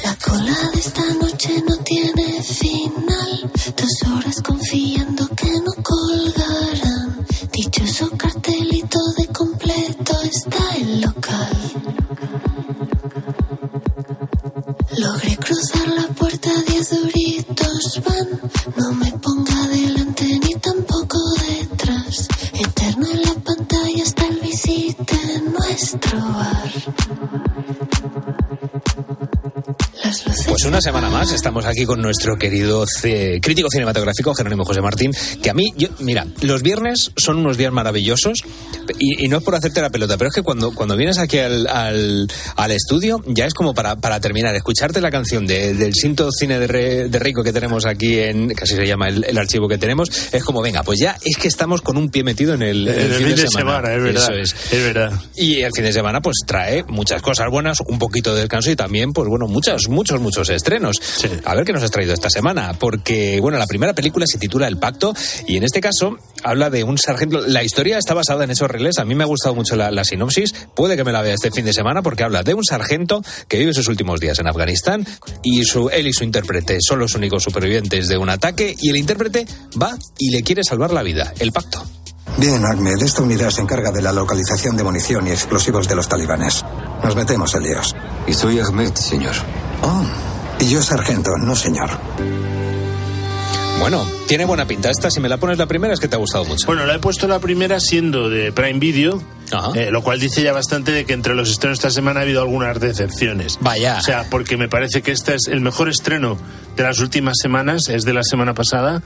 La cola de esta noche no tiene final. Dos horas confiando que no colgarán. Dichoso cartelito de completo está el local. Logré cruzar la puerta, diez duritos van. No me ponga delante ni tampoco detrás. Eterno en la pantalla está el visite nuestro bar. Pues una semana más estamos aquí con nuestro querido crítico cinematográfico Jerónimo José Martín, que a mí, yo, mira, los viernes son unos días maravillosos y, y no es por hacerte la pelota, pero es que cuando, cuando vienes aquí al, al, al estudio ya es como para, para terminar, escucharte la canción de- del Sinto Cine de, Re- de Rico que tenemos aquí en, casi se llama el, el archivo que tenemos, es como, venga, pues ya es que estamos con un pie metido en el, En el fin de semana, es verdad. Eso es. Es verdad. Y el fin de semana pues trae muchas cosas buenas, un poquito de descanso y también pues bueno, muchos, muchos, muchos estrenos. A ver qué nos has traído esta semana, porque bueno, la primera película se titula El Pacto y en este caso habla de un sargento. La historia está basada en esos regles, a mí me ha gustado mucho la, la sinopsis, puede que me la vea este fin de semana porque habla de un sargento que vive sus últimos días en Afganistán y su, él y su intérprete son los únicos supervivientes de un ataque y el intérprete va y le quiere salvar la vida. El Pacto. Bien, Ahmed, esta unidad se encarga de la localización de munición y explosivos de los talibanes. Nos metemos en líos. Y soy Ahmed, señor. Oh, y yo sargento, no señor. Bueno, tiene buena pinta esta. Si me la pones la primera es que te ha gustado mucho. Bueno, la he puesto la primera siendo de Prime Video, eh, lo cual dice ya bastante de que entre los estrenos esta semana ha habido algunas decepciones. Vaya. O sea, porque me parece que este es el mejor estreno de las últimas semanas, es de la semana pasada,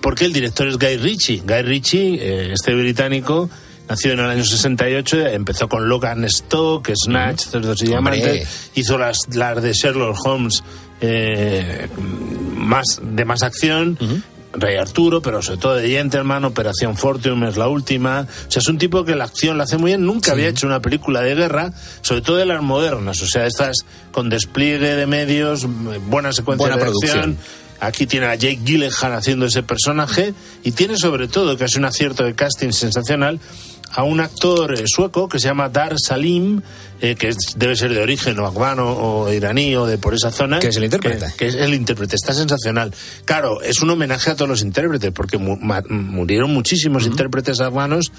porque el director es Guy Ritchie. Guy Ritchie, eh, este británico, nacido en el año 68, empezó con Logan Stock, Snatch, Cerdos y. Diamantes, hizo las, las de Sherlock Holmes eh, más, de más acción. Rey Arturo, pero sobre todo de Gentleman, Operación Fortune es la última. O sea, es un tipo que la acción la hace muy bien. Nunca había hecho una película de guerra, sobre todo de las modernas. O sea, estas con despliegue de medios, buena secuencia Buena de producción. acción. Aquí tiene a Jake Gyllenhaal haciendo ese personaje y tiene sobre todo, que es un acierto de casting sensacional, a un actor eh, sueco que se llama Dar Salim, eh, que es- debe ser de origen o afgano o iraní o de por esa zona. Que es el intérprete. Que, que es el intérprete, está sensacional. Claro, es un homenaje a todos los intérpretes, porque mu- murieron muchísimos intérpretes afganos,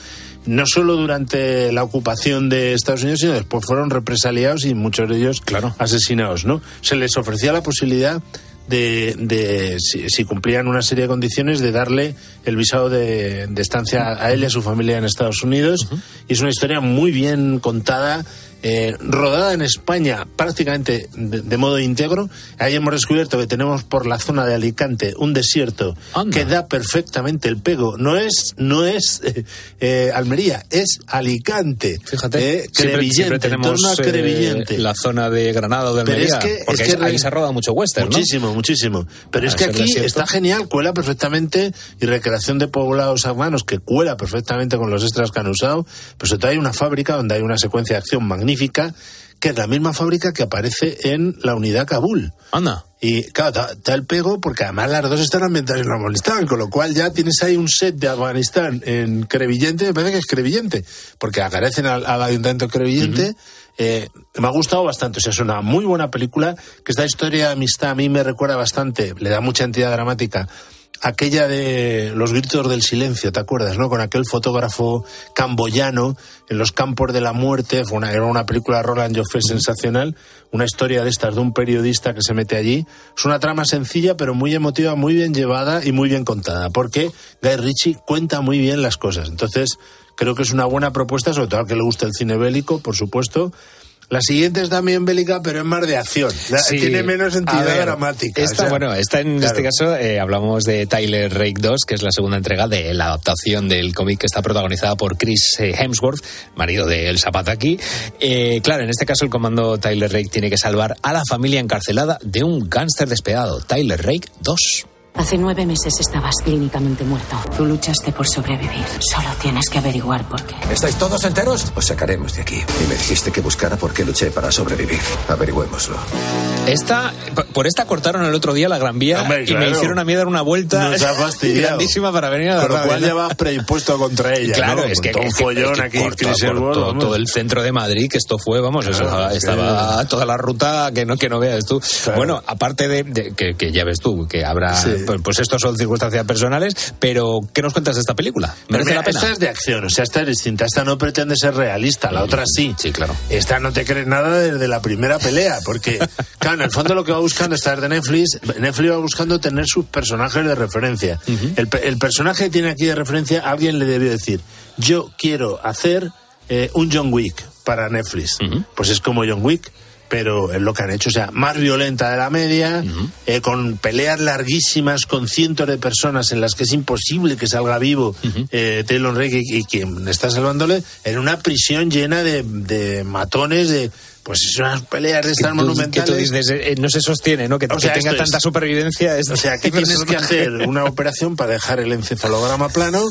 no solo durante la ocupación de Estados Unidos, sino después fueron represaliados y muchos de ellos asesinados, ¿no? Se les ofrecía la posibilidad de, de si, si cumplían una serie de condiciones, de darle el visado de, de estancia a él y a su familia en Estados Unidos. Y es una historia muy bien contada, eh, rodada en España prácticamente de, de modo íntegro. Ahí hemos descubierto que tenemos por la zona de Alicante un desierto que da perfectamente el pego. No es, no es eh, eh, Almería, es Alicante. Fíjate, Eh, siempre, Crevillente, siempre en tenemos eh, la zona de Granada o de Pero es Almería, que- porque es que ahí, ahí se ha rodado mucho western, ¿no? Muchísimo, muchísimo. Pero Ah, es que aquí desierto. está genial, cuela perfectamente y recreación de poblados afganos que cuela perfectamente con los extras que han usado. Pero sobre todo hay una fábrica donde hay una secuencia de acción magnífica, que es la misma fábrica que aparece en la unidad Kabul. Anda. Y claro, da el pego porque además las dos están ambientadas en Afganistán, con lo cual ya tienes ahí un set de Afganistán en Crevillente, me parece que es Crevillente, porque agradecen al, al ayuntamiento Crevillente. Eh, me ha gustado bastante, o sea, es una muy buena película, que esta historia de amistad a mí me recuerda bastante, le da mucha entidad dramática. Aquella de los gritos del silencio, ¿te acuerdas? ¿No? Con aquel fotógrafo camboyano en los campos de la muerte. Fue una, era una película Roland Joffé sensacional. Una historia de estas de un periodista que se mete allí. Es una trama sencilla, pero muy emotiva, muy bien llevada y muy bien contada. Porque Guy Ritchie cuenta muy bien las cosas. Entonces, creo que es una buena propuesta, sobre todo al que le gusta el cine bélico, por supuesto. La siguiente es también bélica, pero es más de acción. Sí. Tiene menos entidad ver, dramática. Esta, o sea, bueno, esta en claro. este caso eh, hablamos de Tyler Rake 2, que es la segunda entrega de la adaptación del cómic que está protagonizada por Chris eh, Hemsworth, marido de El Zapataki. Eh, claro, en este caso el comando Tyler Rake tiene que salvar a la familia encarcelada de un gángster despedado. Tyler Rake 2. Hace nueve meses estabas clínicamente muerto. Tú luchaste por sobrevivir. Solo tienes que averiguar por qué. ¿Estáis todos enteros? Os sacaremos de aquí. Y me dijiste que buscara por qué luché para sobrevivir. Averigüémoslo. Esta, por esta cortaron el otro día la Gran Vía Hombre, y me claro. hicieron a mí dar una vuelta Nos ha fastidiado. grandísima para venir a la Con lo cual ya vas predispuesto contra ella. Claro, ¿no? es que todo un es que- follón es que aquí, vamos. todo el centro de Madrid, que esto fue, vamos, eso Claro, estaba, es que- estaba toda la ruta que no, que no veas tú. Bueno, aparte de, de- que, que ya ves tú, que habrá, Sí. Pues, pues estos son circunstancias personales, pero ¿qué nos cuentas de esta película? Pero ¿Merece mira, la pena? Esta es de acción, o sea, esta es distinta. Esta no pretende ser realista, la otra sí. Sí, claro. Esta no te crees nada desde la primera pelea, porque, claro, en el fondo lo que va buscando esta es de Netflix, Netflix va buscando tener sus personajes de referencia. el personaje que tiene aquí de referencia, alguien le debió decir, yo quiero hacer eh, un John Wick para Netflix. Pues es como John Wick. Pero es lo que han hecho, o sea, más violenta de la media, eh, con peleas larguísimas con cientos de personas en las que es imposible que salga vivo eh, Taylor Rey y, y quien está salvándole, en una prisión llena de, de matones, de pues es unas peleas de estas Que monumentales. Que tú dices, eh, no se sostiene, ¿no? Que, O que sea, tenga es- tanta supervivencia. es- O sea, aquí tienes que hacer una operación para dejar el encefalograma plano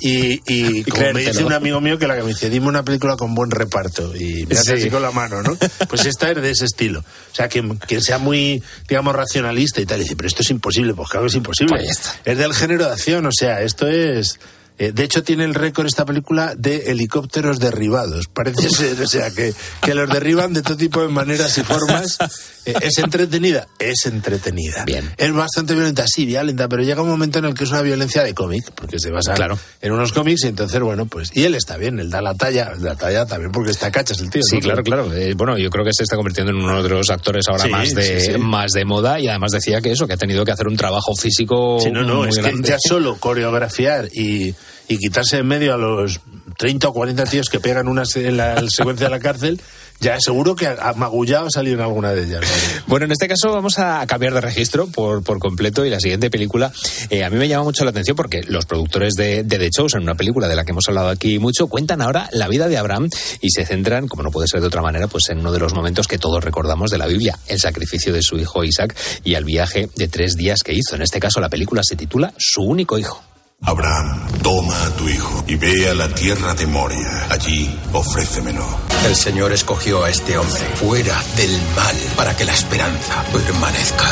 y, y como me dice un amigo mío que la que me dice, dime una película con buen reparto y me hace Sí. así con la mano, ¿no? Pues esta es de ese estilo. O sea, quien, quien sea muy, digamos, racionalista y tal, y dice, pero esto es imposible, pues claro que es imposible. Pues. Es del género de acción, o sea, esto es... eh, de hecho, tiene el récord esta película de helicópteros derribados. Parece ser, o sea, que, que los derriban de todo tipo de maneras y formas. Eh, es entretenida, es entretenida. Bien. Es bastante violenta, sí, violenta, pero llega un momento en el que es una violencia de cómic, porque se basa Claro. en unos cómics y entonces, bueno, pues... Y él está bien, él da la talla, la talla también porque está cachas el tío. Sí, ¿no? claro, claro. Eh, bueno, yo creo que se está convirtiendo en uno de los actores ahora Sí, más de sí, sí. más de moda y además decía que eso, que ha tenido que hacer un trabajo físico Sí, no, no, muy es que ya solo coreografiar y, y quitarse en medio a los 30 o 40 tíos que pegan una se- en la secuencia de la cárcel, ya seguro que amagullado ha salido en alguna de ellas. ¿no? Bueno, en este caso vamos a cambiar de registro por, por completo y la siguiente película eh, a mí me llama mucho la atención porque los productores de, de The Chosen, una película de la que hemos hablado aquí mucho, cuentan ahora la vida de Abraham y se centran, como no puede ser de otra manera, pues en uno de los momentos que todos recordamos de la Biblia, el sacrificio de su hijo Isaac y el viaje de tres días que hizo. En este caso la película se titula Su único hijo. Abraham, toma a tu hijo y ve a la tierra de Moria. Allí ofrécemelo. El Señor escogió a este hombre fuera del mal para que la esperanza permanezca.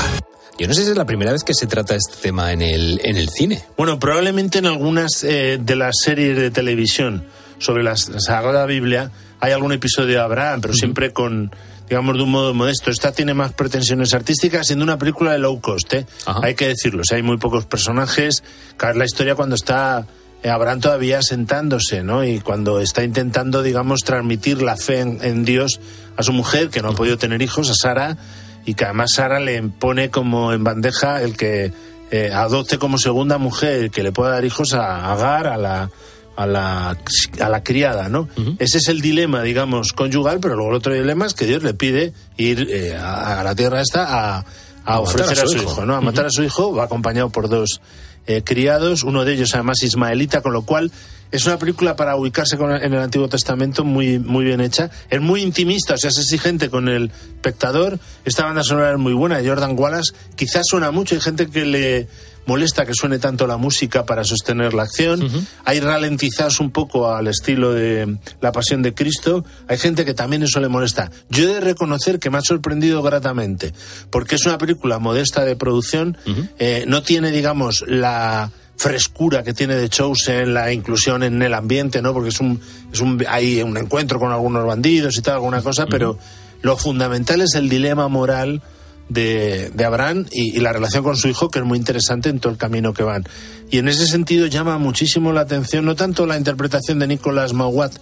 Yo no sé si es la primera vez que se trata este tema en el, en el cine. Bueno, probablemente en algunas eh, de las series de televisión sobre la Sagrada Biblia hay algún episodio de Abraham, pero siempre con, digamos, de un modo modesto. Esta tiene más pretensiones artísticas, siendo una película de low cost, ¿eh? Hay que decirlo. O sea, hay muy pocos personajes. Claro, la historia cuando está eh, Abraham todavía sentándose, ¿no? Y cuando está intentando, digamos, transmitir la fe en, en Dios a su mujer, que no ha podido tener hijos, a Sara, y que además Sara le pone como en bandeja el que eh, adopte como segunda mujer que le pueda dar hijos a Agar, a la a la, a la criada, ¿no? Ese es el dilema, digamos, conyugal, pero luego el otro dilema es que Dios le pide ir eh, a, a la tierra esta a, ofrecer a su, hijo. ¿no? A matar a su hijo, va acompañado por dos eh, criados, uno de ellos además ismaelita, con lo cual es una película para ubicarse con- en el Antiguo Testamento muy, muy bien hecha. Es muy intimista, o sea, es exigente con el espectador. Esta banda sonora es muy buena, Jordan Wallace. Quizás suena mucho, hay gente que le molesta que suene tanto la música para sostener la acción. Hay ralentizados un poco al estilo de La Pasión de Cristo. Hay gente que también eso le molesta. Yo he de reconocer que me ha sorprendido gratamente, porque es una película modesta de producción, eh, no tiene, digamos, la frescura que tiene de Chosen, la inclusión en el ambiente, ¿no? Porque es un, es un, hay un encuentro con algunos bandidos y tal, alguna cosa, pero lo fundamental es el dilema moral de, de Abraham y, y la relación con su hijo, que es muy interesante en todo el camino que van. Y en ese sentido llama muchísimo la atención, no tanto la interpretación de Nicolás Mawat,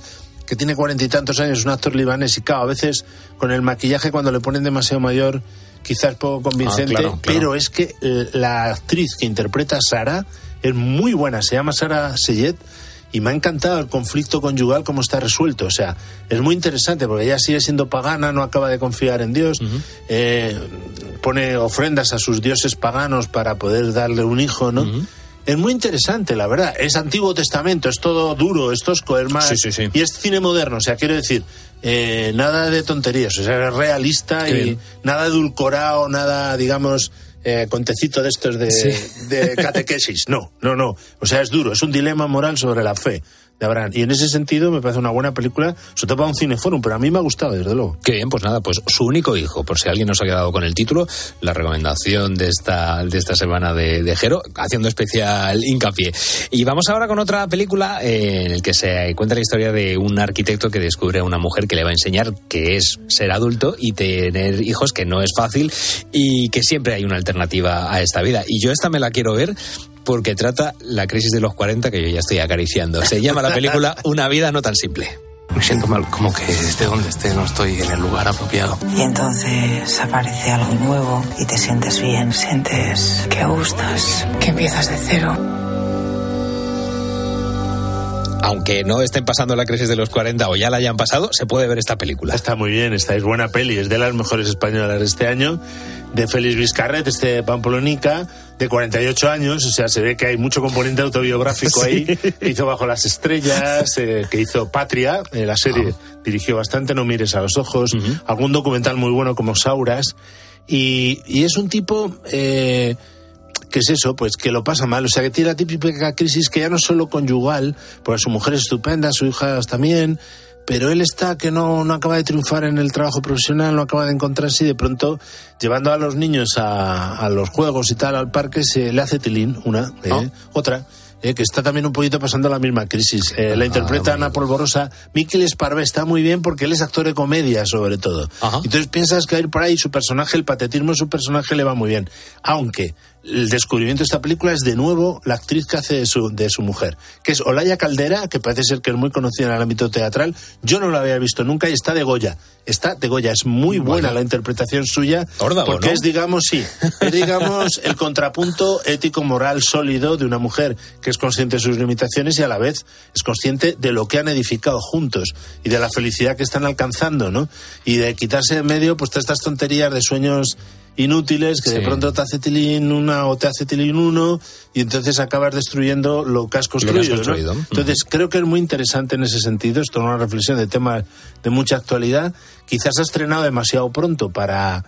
que tiene cuarenta y tantos años, un actor libanés, y claro, a veces con el maquillaje cuando le ponen demasiado mayor, quizás poco convincente, Ah, claro, claro. pero es que eh, la actriz que interpreta a Sara es muy buena, se llama Sara Seyed, y me ha encantado el conflicto conyugal, cómo está resuelto. O sea, es muy interesante porque ella sigue siendo pagana, no acaba de confiar en Dios, eh, pone ofrendas a sus dioses paganos para poder darle un hijo, ¿no? Es muy interesante, la verdad. Es Antiguo Testamento, es todo duro, es tosco, es más. Sí, sí, sí. Y es cine moderno, o sea, quiero decir, eh, nada de tonterías, o sea, es realista Qué y bien. nada edulcorado, nada, digamos, eh, contecito de estos de, Sí. de catequesis. No, no, no. O sea, es duro, es un dilema moral sobre la fe Y en ese sentido me parece una buena película, sobre todo para un cineforum, pero a mí me ha gustado, desde luego. Qué bien, pues nada, pues su único hijo, por si alguien nos ha quedado con el título, la recomendación de esta, de esta semana de, Jero, haciendo especial hincapié. Y vamos ahora con otra película eh, en el que se cuenta la historia de un arquitecto que descubre a una mujer que le va a enseñar que es ser adulto y tener hijos, que no es fácil y que siempre hay una alternativa a esta vida. Y yo esta me la quiero ver porque trata la crisis de los 40 que yo ya estoy acariciando. Se llama la película Una vida no tan simple. Me siento mal, como que esté donde esté no estoy en el lugar apropiado. Y entonces aparece algo nuevo y te sientes bien, sientes que gustas, que empiezas de cero. aunque no estén pasando la crisis de los 40 o ya la hayan pasado, se puede ver esta película. Está muy bien, esta es buena peli, es de las mejores españolas de este año, de Félix Vizcarret, este Pamplonica, de 48 años, o sea, se ve que hay mucho componente autobiográfico ahí, que hizo Bajo las Estrellas, eh, que hizo Patria, eh, la serie dirigió bastante, No mires a los ojos, algún documental muy bueno como Sauras, y, y es un tipo... Eh, que es eso, pues que lo pasa mal, o sea que tiene la típica crisis que ya no es solo conyugal, porque su mujer es estupenda, su hija también, pero él está que no, no acaba de triunfar en el trabajo profesional, no acaba de encontrarse y de pronto llevando a los niños a, a los juegos y tal, al parque, se le hace tilín, una, eh, otra. eh, que está también un poquito pasando la misma crisis. Eh, la interpreta Ana Polvorosa. Miquel Esparvé está muy bien porque él es actor de comedia, sobre todo. Entonces piensas que va a ir por ahí su personaje, el patetismo de su personaje le va muy bien. Aunque el descubrimiento de esta película es de nuevo la actriz que hace de su, de su mujer, que es Olaya Caldera, que parece ser que es muy conocida en el ámbito teatral. Yo no la había visto nunca y está de Goya. Está de Goya. Es muy buena la interpretación suya. Porque ¿no? es, digamos, sí, es, digamos, el contrapunto ético-moral sólido de una mujer que es consciente de sus limitaciones y a la vez es consciente de lo que han edificado juntos y de la felicidad que están alcanzando, ¿no? Y de quitarse de medio, pues, todas estas tonterías de sueños inútiles que de pronto te hace tilín una o te hace tilín uno y entonces acabas destruyendo lo que has construido. construido. Entonces creo que es muy interesante en ese sentido, esto es una reflexión de temas de mucha actualidad. Quizás ha estrenado demasiado pronto para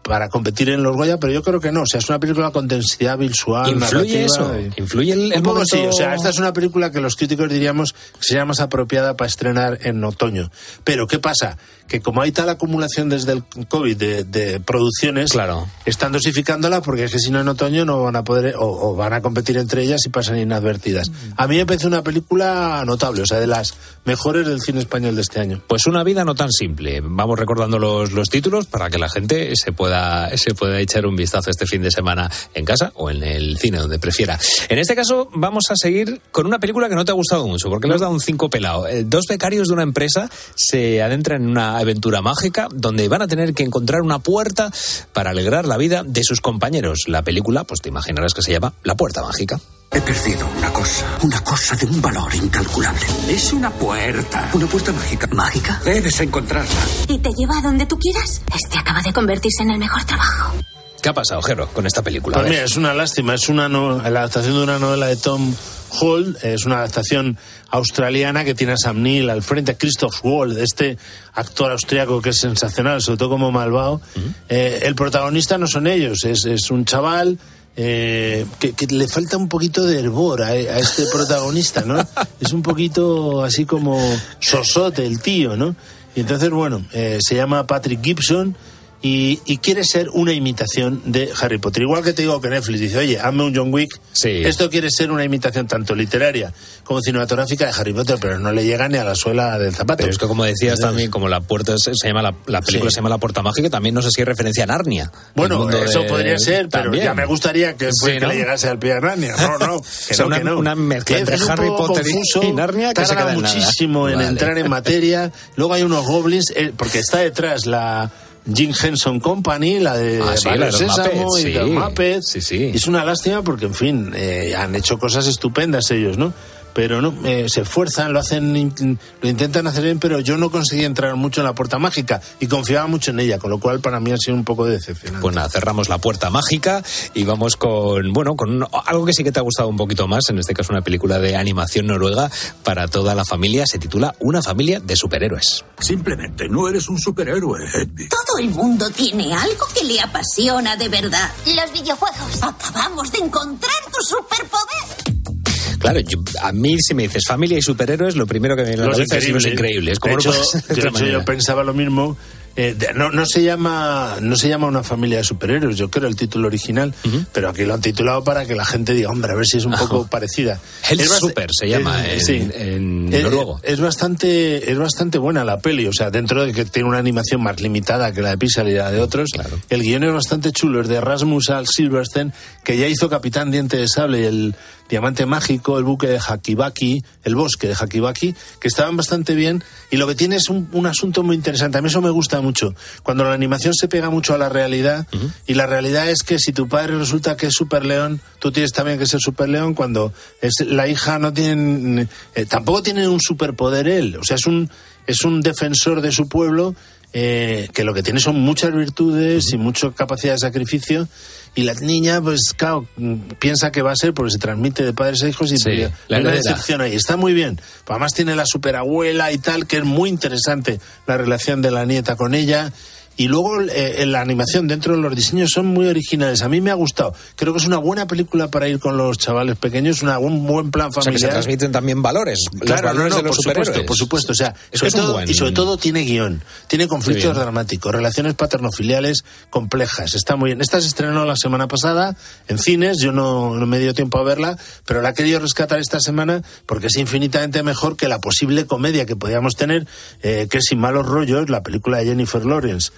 para competir en los Goya, pero yo creo que no. O sea, es una película con densidad visual. ¿Influye eso? ¿Influye el, el un poco momento- sí, o sea, esta es una película que los críticos diríamos que sería más apropiada para estrenar en otoño. Pero, ¿qué pasa? Que como hay tal acumulación desde el COVID de, de producciones, Claro. están dosificándola porque es que si no en otoño no van a poder, o, o van a competir entre ellas y pasan inadvertidas. A mí me parece una película notable, o sea, de las mejores del cine español de este año. Pues una vida no tan simple. Vamos recordando los, los títulos para que la gente se pueda, se pueda echar un vistazo este fin de semana en casa o en el cine, donde prefiera. En este caso, vamos a seguir con una película que no te ha gustado mucho, porque le has dado un cinco pelado. Eh, Dos becarios de una empresa se adentran en una aventura mágica donde van a tener que encontrar una puerta para alegrar la vida de sus compañeros. La película, pues te imaginarás que se llama La Puerta Mágica. He perdido una cosa, una cosa de un valor incalculable. Es una puerta, una puerta mágica. ¿Mágica? Debes encontrarla. ¿Y te lleva a donde tú quieras? Este acaba de convertirse en el mejor trabajo. ¿Qué ha pasado, Jero, con esta película? Pues mira, es una lástima, es una no- la adaptación de una novela de Tom Hall, es una adaptación australiana que tiene a Sam Neill al frente, a Christoph Wald, este actor austriaco que es sensacional, sobre todo como malvado. Eh, el protagonista no son ellos, es, es un chaval eh, que, que le falta un poquito de hervor a, a este protagonista, ¿no? es un poquito así como sosote el tío, ¿no? Y entonces, bueno, eh, se llama Patrick Gibson y, y quiere ser una imitación de Harry Potter. Igual que te digo que Netflix dice, oye, hazme un John Wick. Esto quiere ser una imitación tanto literaria como cinematográfica de Harry Potter, pero no le llega ni a la suela del zapato. Pero es que como decías también, como la puerta se, se llama la, la película Sí. se llama La Puerta Mágica, también no sé si hay referencia a Narnia. Bueno, eso de- podría ser, pero también. ya me gustaría que, Sí, que ¿no? le llegase al pie a Narnia. No, no, que O sea, no, una- que no. una mezcla entre Harry Potter y- confuso, y Narnia que se queda en nada. muchísimo en Vale. entrar en materia. Luego hay unos goblins, eh, porque está detrás la Jim Henson Company, la de Ah, sí, la Sésamo Muppets, y sí. Muppets. Sí, sí. Es una lástima porque, en fin, eh, han hecho cosas estupendas ellos, ¿no? Pero no, eh, se esfuerzan, lo hacen, lo intentan hacer bien, pero yo no conseguí entrar mucho en la puerta mágica y confiaba mucho en ella, con lo cual para mí ha sido un poco decepcionante. Pues nada, cerramos la puerta mágica y vamos con, bueno, con un- algo que sí que te ha gustado un poquito más, en este caso una película de animación noruega para toda la familia, se titula Una familia de superhéroes. Simplemente no eres un superhéroe, Hedwig. Todo el mundo tiene algo que le apasiona de verdad. Los videojuegos. Acabamos de encontrar tu superpoder. Claro, yo- a mí si me dices familia y superhéroes, lo primero que me viene a la Los cabeza es Los Increíbles. ¿Cómo de hecho, hecho, yo pensaba lo mismo. Eh, de- no, no se llama no se llama una familia de superhéroes, yo creo el título original, pero aquí lo han titulado para que la gente diga, hombre, a ver si es un poco parecida. Hell Es Super se llama eh, en, sí. en Eh, noruego. Es bastante, es bastante buena la peli, o sea, dentro de que tiene una animación más limitada que la de Pixar y la de otros, el guion es bastante chulo, es de Rasmus Al Silverstein, que ya hizo Capitán Diente de Sable y el Diamante Mágico, el buque de Hakibaki, el bosque de Hakibaki, que estaban bastante bien. Y lo que tiene es un, un asunto muy interesante. A mí eso me gusta mucho. Cuando la animación se pega mucho a la realidad, y la realidad es que si tu padre resulta que es super león, tú tienes también que ser super león. Cuando es la hija no tiene, eh, tampoco tiene un superpoder él. O sea, es un, es un defensor de su pueblo eh, que lo que tiene son muchas virtudes y mucha capacidad de sacrificio. Y la niña, pues claro, piensa que va a ser porque se transmite de padres a hijos y Sí, hay la una decepción ahí. Está muy bien. Además tiene la superabuela y tal, que es muy interesante la relación de la nieta con ella. Y luego eh, la animación dentro de los diseños son muy originales. A mí me ha gustado. Creo que es una buena película para ir con los chavales pequeños, una, un buen plan O sea, que familiar. se transmiten también valores. los Claro, valores no, no, de los por supuesto, por supuesto. O sea, Es sobre que es un todo, buen- y sobre todo tiene guion, tiene conflictos dramáticos, relaciones paternofiliales complejas. Está muy bien. Esta se estrenó la semana pasada en cines, yo no, no me dio tiempo a verla, pero la he querido rescatar esta semana porque es infinitamente mejor que la posible comedia que podíamos tener, eh, que es Sin malos rollos, la película de Jennifer Lawrence.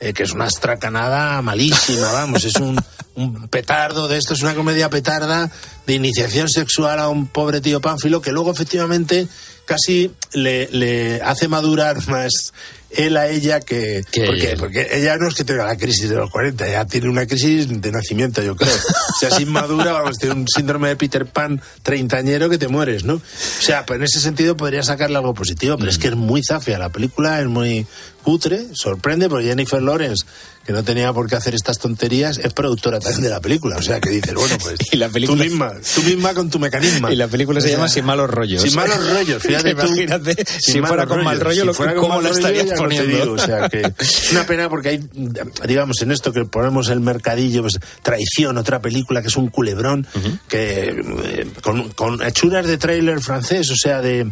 eh, que es una estracanada malísima, vamos, es un, un petardo de esto, es una comedia petarda de iniciación sexual a un pobre tío pánfilo que luego efectivamente casi le, le hace madurar más él a ella que... Porque, porque ella no es que tenga la crisis de los 40, ella tiene una crisis de nacimiento, yo creo. O sea, es inmadura, vamos, tiene un síndrome de Peter Pan treintañero que te mueres, ¿no? O sea, pues en ese sentido podría sacarle algo positivo, pero es que es muy zafia la película, es muy cutre, sorprende, porque Jennifer Lawrence, que no tenía por qué hacer estas tonterías, es productora también de la película. O sea, que dices, bueno, pues Y la película- tú misma, tú misma con tu mecanismo. Y la película se O sea, llama Sin malos rollos. Sin malos rollos, fíjate tú. Imagínate, si fuera con mal rollos. rollo, Si lo- fuera con ¿cómo lo estarías poniendo? digo, o sea, que es una pena porque hay, digamos, en esto que ponemos el mercadillo, pues Traición, otra película que es un culebrón, que eh, con, con hechuras de tráiler francés, o sea, de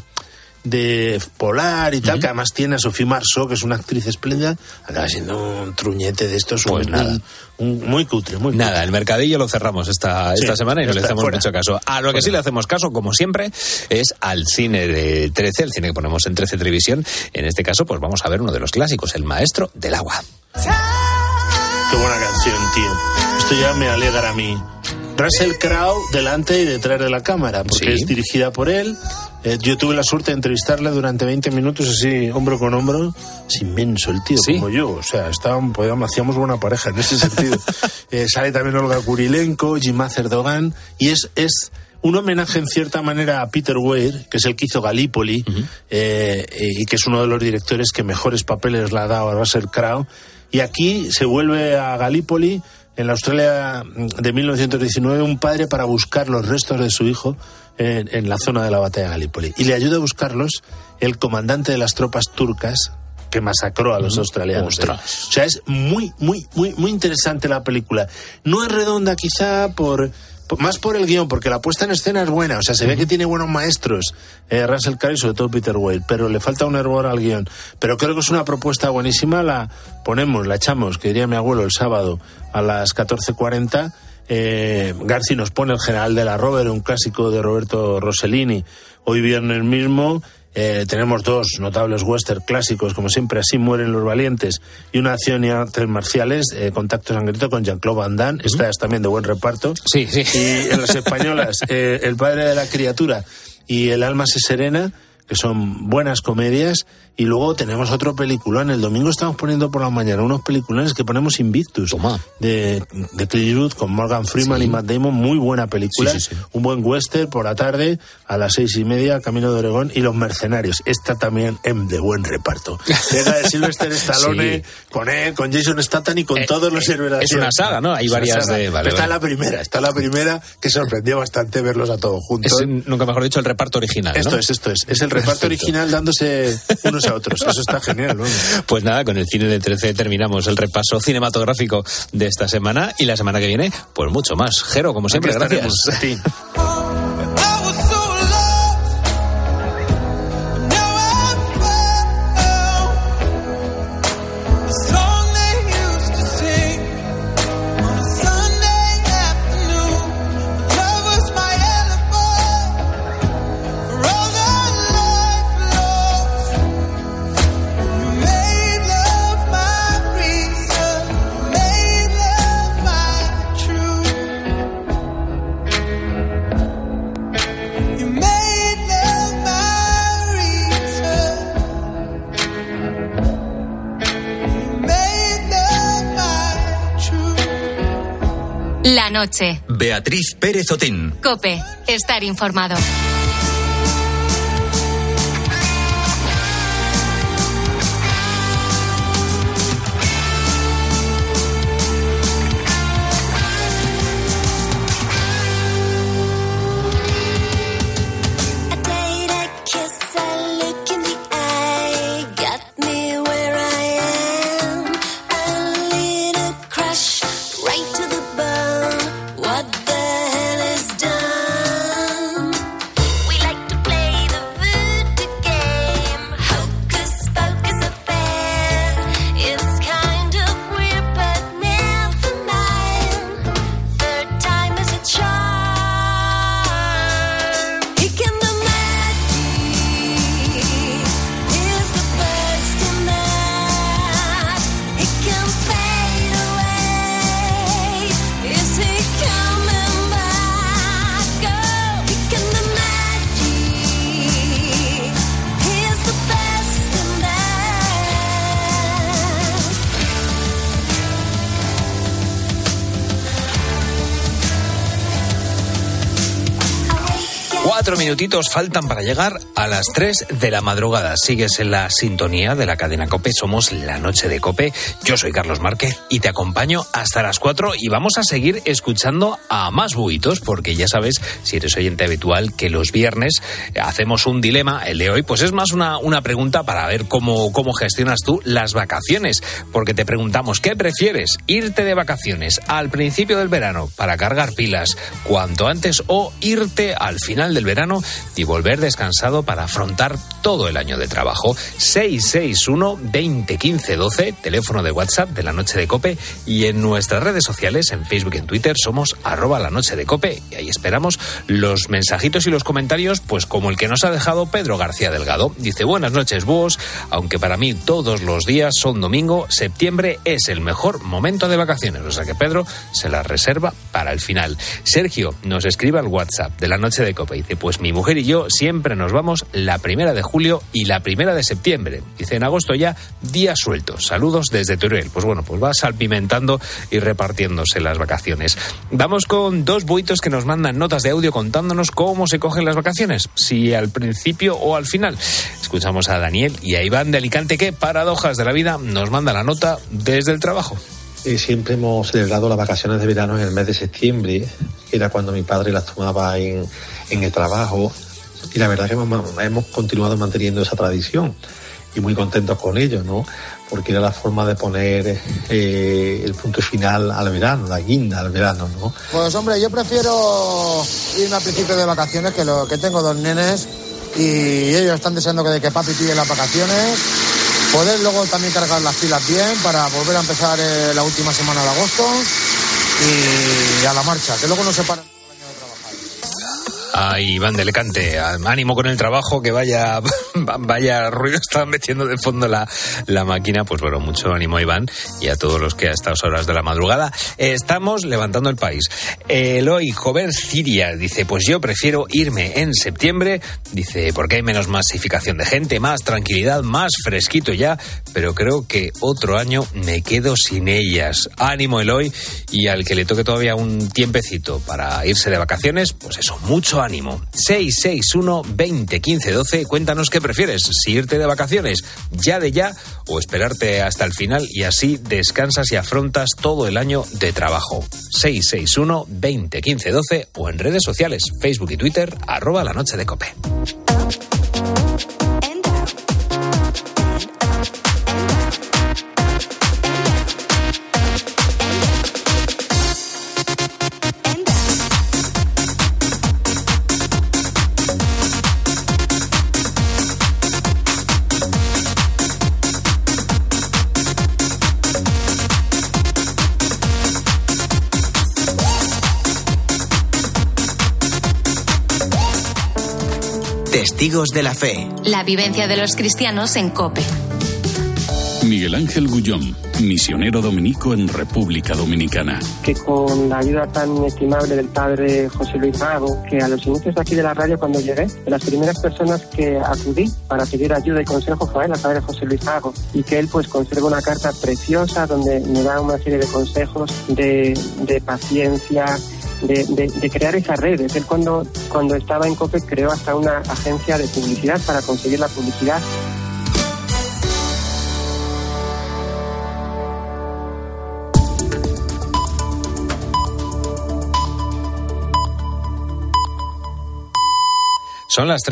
de Polar y tal, que además tiene a Sophie Marceau, que es una actriz espléndida, acaba siendo un truñete de estos, Pues un, nada. un- muy cutre, muy Nada, el mercadillo lo cerramos esta, Sí, esta semana y no le hacemos fuera. mucho caso. A lo que sí le hacemos caso, como siempre, es al cine de 13, el cine que ponemos en 13 Televisión. En este caso, pues vamos a ver uno de los clásicos, El Maestro del Agua. Qué buena canción, tío. Esto ya me alegra a mí. Russell Crowe delante y detrás de la cámara, porque Sí. es dirigida por él. Eh, yo tuve la suerte de entrevistarle durante 20 minutos, así, hombro con hombro. Es inmenso el tío, como yo. O sea, estábamos, podíamos- hacíamos buena pareja en ese sentido. Eh, sale también Olga Kurilenko, Jim Erdogan, y es, es un homenaje en cierta manera a Peter Weir, que es el que hizo Gallipoli, eh, y que es uno de los directores que mejores papeles le ha dado a Russell Crowe. Y aquí se vuelve a Gallipoli, en la Australia de 1919, un padre para buscar los restos de su hijo en, en la zona de la batalla de Gallipoli. Y le ayuda a buscarlos el comandante de las tropas turcas que masacró a los australianos. Ostras. O sea, es muy, muy, muy, muy interesante la película. No es redonda quizá por- más por el guion, porque la puesta en escena es buena. O sea, se ve que tiene buenos maestros, eh, Russell Crowe y sobre todo Peter Weir, pero le falta un hervor al guion. Pero creo que es una propuesta buenísima. La ponemos, la echamos, que diría mi abuelo, el sábado a las 14.40. Eh, Garci nos pone el General de la Rover, un clásico de Roberto Rossellini. Hoy viernes mismo eh, tenemos dos notables western clásicos, como siempre, Así mueren los valientes y una acción y artes marciales, eh, Contacto sangriento con Jean-Claude Van Damme. Esta es también de buen reparto. Sí, sí. Y en las españolas, eh, El padre de la criatura y El alma se serena, que son buenas comedias. Y luego tenemos otro peliculón. El domingo estamos poniendo por la mañana unos peliculones que ponemos Invictus. De, de Clint Eastwood con Morgan Freeman y Matt Damon. Muy buena película. Sí, sí, sí. Un buen western por la tarde a las seis y media, Camino de Oregón. Y Los Mercenarios. Esta también em, de buen reparto. La de Sylvester Stallone, Sí. con él, con Jason Statham y con todos los héroes de es una saga, ¿no? Hay varias de- vale, Está vale. la primera, está la primera que sorprendió bastante verlos a todos juntos. Es, nunca mejor dicho, el reparto original. ¿no? Esto es, esto es. Es el reparto Perfecto. original dándose unos a otros. Eso está genial, ¿no? Pues nada, con el cine de 13 terminamos el repaso cinematográfico de esta semana y la semana que viene, pues mucho más. Jero, como siempre, gracias. A ti. Noche. Beatriz Pérez Otín. Cope. Estar informado. Faltan para llegar a las tres de la madrugada. Sigues en la sintonía de la cadena Cope. Somos la noche de Cope. Yo soy Carlos Márquez y te acompaño hasta las cuatro y vamos a seguir escuchando a más buitos porque ya sabes, si eres oyente habitual, que los viernes hacemos un dilema. El de hoy, pues es más una, una pregunta para ver cómo, cómo gestionas tú las vacaciones. Porque te preguntamos, ¿qué prefieres? ¿Irte de vacaciones al principio del verano para cargar pilas cuanto antes o irte al final del verano y volver descansado para afrontar todo el año de trabajo. 661 2015 12, teléfono de WhatsApp de la noche de Cope y en nuestras redes sociales, en Facebook y en Twitter, somos arroba la noche de Cope y ahí esperamos los mensajitos y los comentarios, pues como el que nos ha dejado Pedro García Delgado. Dice, buenas noches, búhos, aunque para mí todos los días son domingo, septiembre es el mejor momento de vacaciones, o sea que Pedro se la reserva para el final. Sergio nos escribe al WhatsApp de la noche de Cope Dice, pues mi mujer y yo siempre nos vamos la primera de julio y la primera de septiembre. Dice, en agosto ya, días sueltos. Saludos desde Teruel. Pues bueno, pues va salpimentando y repartiéndose las vacaciones. Vamos con dos buitos que nos mandan notas de audio contándonos cómo se cogen las vacaciones. Si al principio o al final. Escuchamos a Daniel y a Iván de Alicante que, paradojas de la vida, nos manda la nota desde el trabajo. Siempre hemos celebrado las vacaciones de verano en el mes de septiembre, que era cuando mi padre las tomaba en el trabajo. Y la verdad que hemos, continuado manteniendo esa tradición y muy contentos con ello, ¿no? Porque era la forma de poner eh, el punto final al verano, la guinda al verano, ¿no? Pues hombre, yo prefiero irme al principio de vacaciones, que, lo, que tengo dos nenes y ellos están deseando que, de que papi pille las vacaciones. Poder luego también cargar las pilas bien para volver a empezar eh, la última semana de agosto y a la marcha, que luego no se paran. A Iván de Lecante. Ánimo con el trabajo, que vaya, vaya ruido está metiendo de fondo la, la máquina. Pues bueno, mucho ánimo a Iván y a todos los que a estas horas de la madrugada estamos levantando el país. Eloy Jover Siria dice, pues yo prefiero irme en septiembre, dice, porque hay menos masificación de gente, más tranquilidad, más fresquito ya, pero creo que otro año me quedo sin ellas. Ánimo Eloy y al que le toque todavía un tiempecito para irse de vacaciones, pues eso, mucho ánimo. 661 20 15 12, cuéntanos qué prefieres, si irte de vacaciones ya de ya o esperarte hasta el final y así descansas y afrontas todo el año de trabajo. 661 20 15 12 o en redes sociales, Facebook y Twitter, arroba la noche de cope. Testigos de la Fe. La vivencia de los cristianos en Cope. Miguel Ángel Gullón, misionero dominico en República Dominicana. que con la ayuda tan estimable del padre José Luis Gago, que a los inicios de aquí de la radio cuando llegué, de las primeras personas que acudí para pedir ayuda y consejo fue él, el padre José Luis Gago, y que él pues conserva una carta preciosa donde me da una serie de consejos de, de paciencia, de, de- crear esas redes. Él cuando, cuando estaba en COPE creó hasta una agencia de publicidad para conseguir la publicidad Son las tres